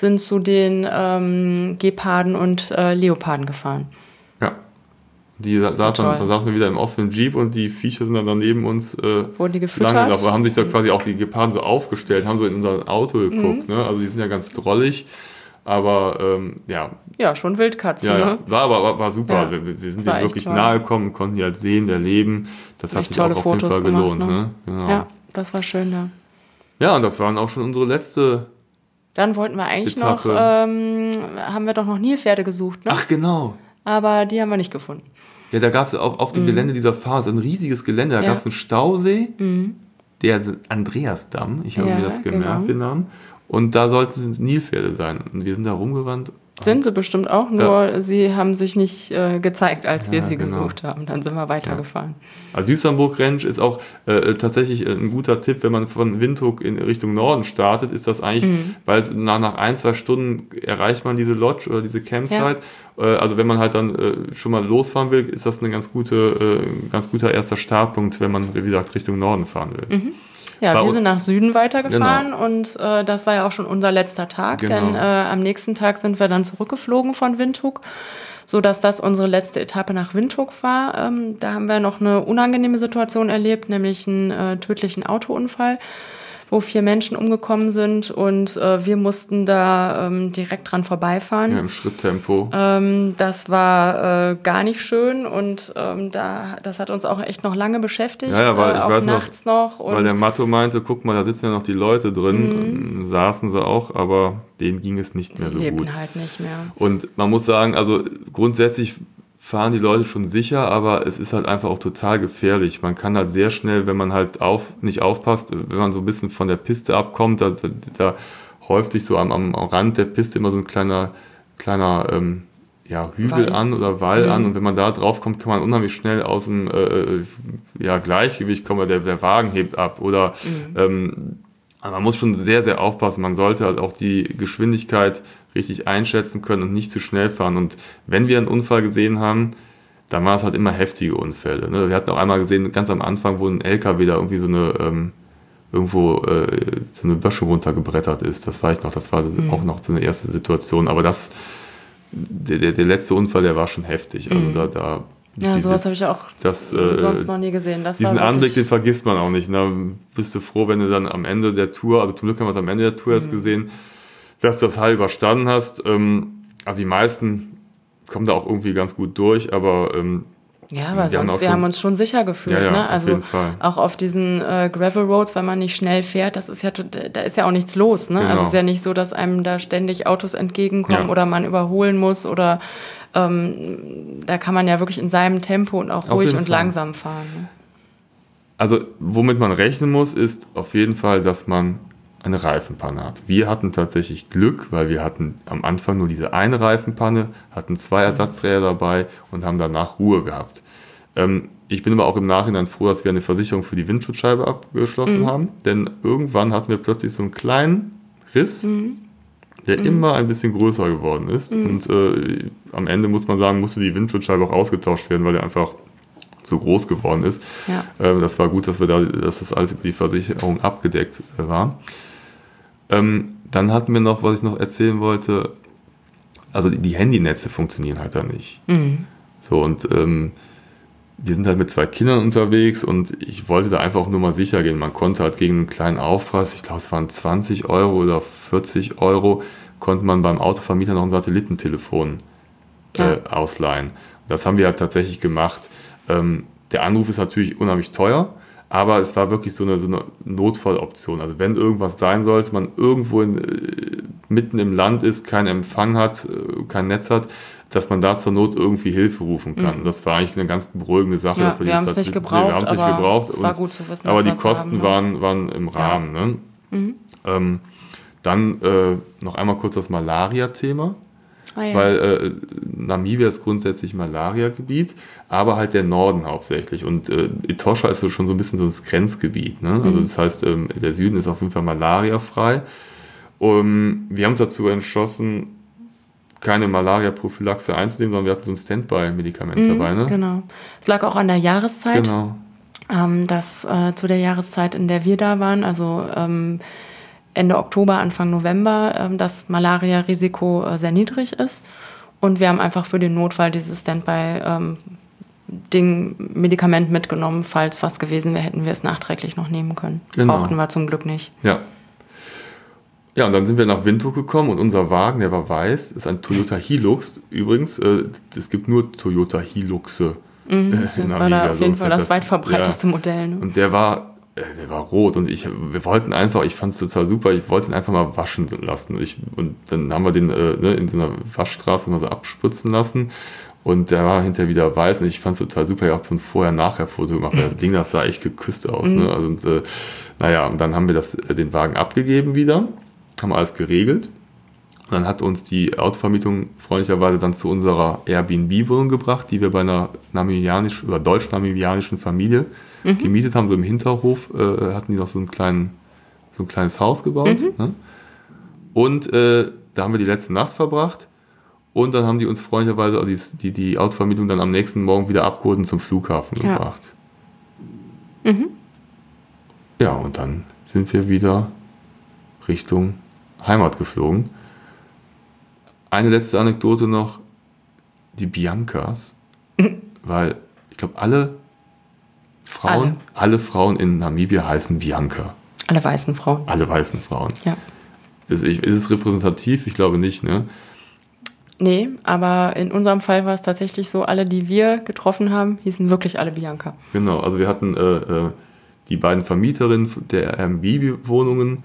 sind zu den ähm, Geparden und äh, Leoparden gefahren. Ja. Die da, saßen, da saßen wir wieder im offenen Jeep und die Viecher sind dann daneben uns äh, Wurden die gefüttert? Lange, aber haben sich da quasi auch die Geparden so aufgestellt, haben so in unser Auto geguckt. Mhm. Ne? Also die sind ja ganz drollig. Aber ähm, ja. Ja, schon Wildkatzen. Ja, ne? war aber war, war super. Ja, wir, wir, sind ihnen wirklich toll. nahe gekommen, konnten die halt sehen, erleben. Das hat sich auch auf Fotos jeden Fall gelohnt. Gemacht, ne? Ne? Genau. Ja, das war schön, ja. Ja, und das waren auch schon unsere letzte. Dann wollten wir eigentlich Etappe. noch, ähm, haben wir doch noch Nilpferde gesucht, ne? Ach, genau. Aber die haben wir nicht gefunden. Ja, da gab es auf, auf dem mhm. Gelände dieser Phase ein riesiges Gelände. Da ja. gab es einen Stausee, mhm. der Andreasdamm, ich habe ja, mir das gemerkt, genau. den Namen. Und da sollten Nilpferde sein. Und wir sind da rumgerannt. Sind sie bestimmt auch, nur ja. sie haben sich nicht äh, gezeigt, als ja, wir sie genau. gesucht haben. Dann sind wir weitergefahren. Ja. Also Ranch ist auch äh, tatsächlich äh, ein guter Tipp, wenn man von Windhoek in Richtung Norden startet, ist das eigentlich, mhm. weil nach, nach ein, zwei Stunden erreicht man diese Lodge oder diese Campsite. Äh, also wenn man halt dann äh, schon mal losfahren will, ist das ein ganz, gute, äh, ganz guter erster Startpunkt, wenn man, wie gesagt, Richtung Norden fahren will. Mhm. Ja, Bei wir sind nach Süden weitergefahren genau. und äh, das war ja auch schon unser letzter Tag, genau. denn äh, am nächsten Tag sind wir dann zurückgeflogen von Windhoek, so dass das unsere letzte Etappe nach Windhoek war. Ähm, da haben wir noch eine unangenehme Situation erlebt, nämlich einen äh, tödlichen Autounfall wo vier Menschen umgekommen sind und äh, wir mussten da ähm, direkt dran vorbeifahren. Ja, im Schritttempo. Ähm, das war äh, gar nicht schön und ähm, da, das hat uns auch echt noch lange beschäftigt. Ja, ja weil äh, ich weiß nachts noch. noch weil der Matto meinte, guck mal, da sitzen ja noch die Leute drin, mhm. saßen sie auch, aber denen ging es nicht mehr so Leben gut. halt nicht mehr. Und man muss sagen, also grundsätzlich fahren die Leute schon sicher, aber es ist halt einfach auch total gefährlich. Man kann halt sehr schnell, wenn man halt auf, nicht aufpasst, wenn man so ein bisschen von der Piste abkommt, da, da, da häuft sich so am, am Rand der Piste immer so ein kleiner, kleiner ähm, ja, Hügel Wall. an oder Wall mhm. an und wenn man da drauf kommt, kann man unheimlich schnell aus dem äh, äh ja, Gleichgewicht kommen, der, der Wagen hebt ab oder mhm. ähm, man muss schon sehr, sehr aufpassen. Man sollte halt auch die Geschwindigkeit richtig einschätzen können und nicht zu schnell fahren. Und wenn wir einen Unfall gesehen haben, dann waren es halt immer heftige Unfälle. Ne? Wir hatten auch einmal gesehen, ganz am Anfang, wo ein LKW da irgendwie so eine ähm, irgendwo äh, so eine Böschung runtergebrettert ist. Das weiß ich noch, das war mhm. auch noch so eine erste Situation. Aber das, der, der, der letzte Unfall, der war schon heftig. Also mhm. da, da ja, diese, sowas habe ich auch das, äh, sonst noch nie gesehen. Das diesen Anblick, den vergisst man auch nicht. Ne? Bist du froh, wenn du dann am Ende der Tour, also zum Glück haben wir es am Ende der Tour mhm. erst gesehen, dass du das Heil überstanden hast. Ähm, also die meisten kommen da auch irgendwie ganz gut durch, aber ähm, ja, aber sonst, haben wir schon, haben uns schon sicher gefühlt. Ja, ja, ne? Also auf auch auf diesen äh, Gravel Roads, wenn man nicht schnell fährt, das ist ja da ist ja auch nichts los. Ne? Also genau. Also es ist ja nicht so, dass einem da ständig Autos entgegenkommen ja. oder man überholen muss oder ähm, da kann man ja wirklich in seinem Tempo und auch ruhig und Fall. langsam fahren. Ne? Also womit man rechnen muss, ist auf jeden Fall, dass man eine Reifenpanne hat. Wir hatten tatsächlich Glück, weil wir hatten am Anfang nur diese eine Reifenpanne, hatten zwei Ersatzräder dabei und haben danach Ruhe gehabt. Ähm, ich bin aber auch im Nachhinein froh, dass wir eine Versicherung für die Windschutzscheibe abgeschlossen mhm. haben, denn irgendwann hatten wir plötzlich so einen kleinen Riss, mhm. der mhm. immer ein bisschen größer geworden ist. Mhm. Und äh, am Ende muss man sagen, musste die Windschutzscheibe auch ausgetauscht werden, weil der einfach zu groß geworden ist. Ja. Ähm, das war gut, dass wir da, dass das alles über die Versicherung abgedeckt äh, war. Ähm, dann hatten wir noch, was ich noch erzählen wollte, also die, die Handynetze funktionieren halt da nicht. Mhm. So und ähm, wir sind halt mit zwei Kindern unterwegs und ich wollte da einfach nur mal sicher gehen. Man konnte halt gegen einen kleinen Aufpreis, ich glaube es waren 20 Euro oder 40 Euro, konnte man beim Autovermieter noch ein Satellitentelefon äh, ja. ausleihen. Das haben wir halt tatsächlich gemacht. Ähm, der Anruf ist natürlich unheimlich teuer, aber es war wirklich so eine, so eine Notfalloption. Also wenn irgendwas sein sollte, man irgendwo in, äh, mitten im Land ist, keinen Empfang hat, äh, kein Netz hat, dass man da zur Not irgendwie Hilfe rufen kann. Mhm. Das war eigentlich eine ganz beruhigende Sache. Ja, wir, wir haben es nicht gebraucht. wir haben es nicht gebraucht. Es war gut zu wissen, aber die Kosten haben, waren, waren im Rahmen. Ja. Ne? Mhm. Ähm, dann äh, noch einmal kurz das Malaria-Thema. Ah, ja. Weil äh, Namibia ist grundsätzlich Malaria-Gebiet, aber halt der Norden hauptsächlich. Und äh, Etosha ist so schon so ein bisschen so das Grenzgebiet. Ne? Also das heißt, ähm, der Süden ist auf jeden Fall malariafrei. Um, wir haben uns dazu entschlossen, keine Malaria-Prophylaxe einzunehmen, sondern wir hatten so ein Standby-Medikament dabei. Ne? Genau. Es lag auch an der Jahreszeit. Genau. ähm, dass äh, zu der Jahreszeit, in der wir da waren, also ähm, Ende Oktober, Anfang November, ähm, das Malaria-Risiko äh, sehr niedrig ist. Und wir haben einfach für den Notfall dieses Standby-Ding, Medikament mitgenommen. Falls was gewesen wäre, hätten wir es nachträglich noch nehmen können. Genau. Brauchten wir zum Glück nicht. Ja. Ja, und dann sind wir nach Windhoek gekommen und unser Wagen, der war weiß, ist ein Toyota Hilux. Übrigens, äh, es gibt nur Toyota Hiluxe. äh, in Mhm, Das war da auf jeden Fall fällt das weit verbreiteste ja. Modell. Ne? Und der war, äh, der war rot und ich, wir wollten einfach, ich fand es total super, ich wollte ihn einfach mal waschen lassen. Ich, und dann haben wir den äh, ne, in so einer Waschstraße mal so abspritzen lassen. Und der war hinterher wieder weiß und ich fand es total super. Ich habe so ein Vorher-Nachher-Foto gemacht, weil das Ding, das sah echt geküsst aus. Ne? Also, und, äh, naja, und dann haben wir das, äh, den Wagen abgegeben wieder, haben alles geregelt. Und dann hat uns die Autovermietung freundlicherweise dann zu unserer Airbnb-Wohnung gebracht, die wir bei einer namibianischen oder deutsch-namibianischen Familie gemietet haben. So im Hinterhof äh, hatten die noch so, einen kleinen, so ein kleines Haus gebaut. Ne? Und äh, da haben wir die letzte Nacht verbracht. Und dann haben die uns freundlicherweise also die, die, die Autovermietung dann am nächsten Morgen wieder abgeholt und zum Flughafen Ja. gebracht. Ja, und dann sind wir wieder Richtung Heimat geflogen. Eine letzte Anekdote noch. Die Biancas, weil ich glaube, alle Frauen, alle. Frauen in Namibia heißen Bianca. Alle weißen Frauen. Alle weißen Frauen. Ja. Ist, ich- ist es repräsentativ? Ich glaube nicht, ne? Nee, aber in unserem Fall war es tatsächlich so, alle, die wir getroffen haben, hießen wirklich alle Bianca. Genau, also wir hatten äh, äh, die beiden Vermieterinnen der Airbnb-Wohnungen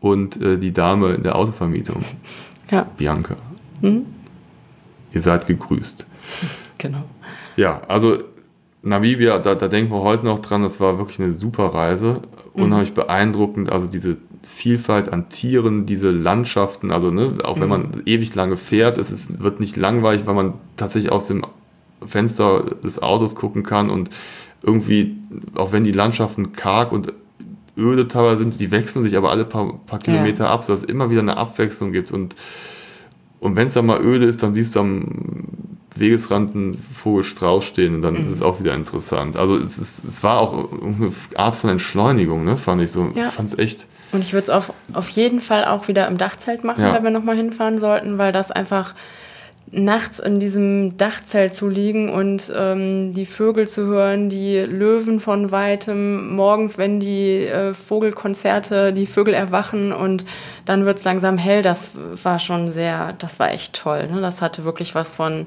und äh, die Dame in der Autovermietung, Ja, Bianca. Ihr seid gegrüßt. genau. Ja, also Namibia, da, da denken wir heute noch dran, das war wirklich eine super Reise. Unheimlich beeindruckend, also diese Vielfalt an Tieren, diese Landschaften, also ne, auch wenn man ewig lange fährt, es ist, wird nicht langweilig, weil man tatsächlich aus dem Fenster des Autos gucken kann und irgendwie, auch wenn die Landschaften karg und öde teilweise sind, die wechseln sich aber alle paar, paar Kilometer ab, sodass es immer wieder eine Abwechslung gibt. Und und wenn es dann mal öde ist, dann siehst du am Wegesrand einen Vogelstrauß stehen und dann Mhm. ist es auch wieder interessant. Also es, ist, es war auch eine Art von Entschleunigung, ne? fand ich so. Ja. Ich fand es echt. Und ich würde es auf, auf jeden Fall auch wieder im Dachzelt machen, Ja. wenn wir nochmal hinfahren sollten, weil das einfach nachts in diesem Dachzelt zu liegen und ähm, die Vögel zu hören, die Löwen von weitem, morgens, wenn die äh, Vogelkonzerte, die Vögel erwachen und dann wird's langsam hell, das war schon sehr, das war echt toll. Ne? Das hatte wirklich was von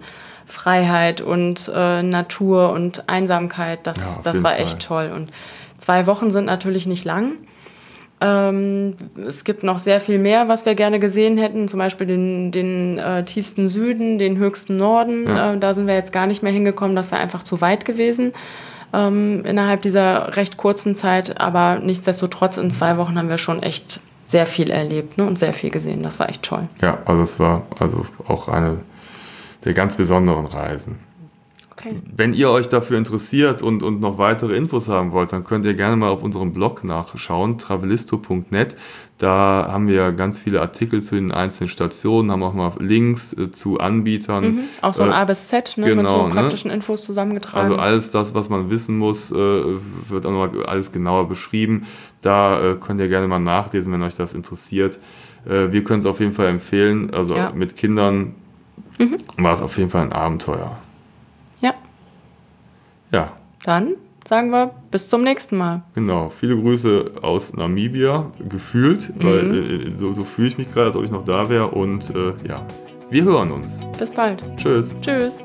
Freiheit und äh, Natur und Einsamkeit. Das, Ja, das war Fall. echt toll. Und zwei Wochen sind natürlich nicht lang. Ähm, es gibt noch sehr viel mehr, was wir gerne gesehen hätten, zum Beispiel den, den äh, tiefsten Süden, den höchsten Norden. Ja. Äh, da sind wir jetzt gar nicht mehr hingekommen, das wäre einfach zu weit gewesen ähm, innerhalb dieser recht kurzen Zeit. Aber nichtsdestotrotz, in zwei Wochen haben wir schon echt sehr viel erlebt ne, und sehr viel gesehen. Das war echt toll. Ja, also es war also auch eine der ganz besonderen Reisen. Okay. Wenn ihr euch dafür interessiert und, und noch weitere Infos haben wollt, dann könnt ihr gerne mal auf unserem Blog nachschauen, travelisto.net. Da haben wir ganz viele Artikel zu den einzelnen Stationen, haben auch mal Links äh, zu Anbietern. Mhm. Auch so ein Äh, A bis Z ne, mit genau, so ne? praktischen Infos zusammengetragen. Also alles das, was man wissen muss, äh, wird auch nochmal alles genauer beschrieben. Da äh, könnt ihr gerne mal nachlesen, wenn euch das interessiert. Äh, wir können es auf jeden Fall empfehlen. Also Ja. mit Kindern war es auf jeden Fall ein Abenteuer. ja, Ja, dann sagen wir bis zum nächsten Mal. genau. Viele Grüße aus Namibia, gefühlt, weil äh, so, so fühle ich mich gerade, als ob ich noch da wäre. Und äh, ja, wir hören uns. Bis bald. Tschüss. Tschüss.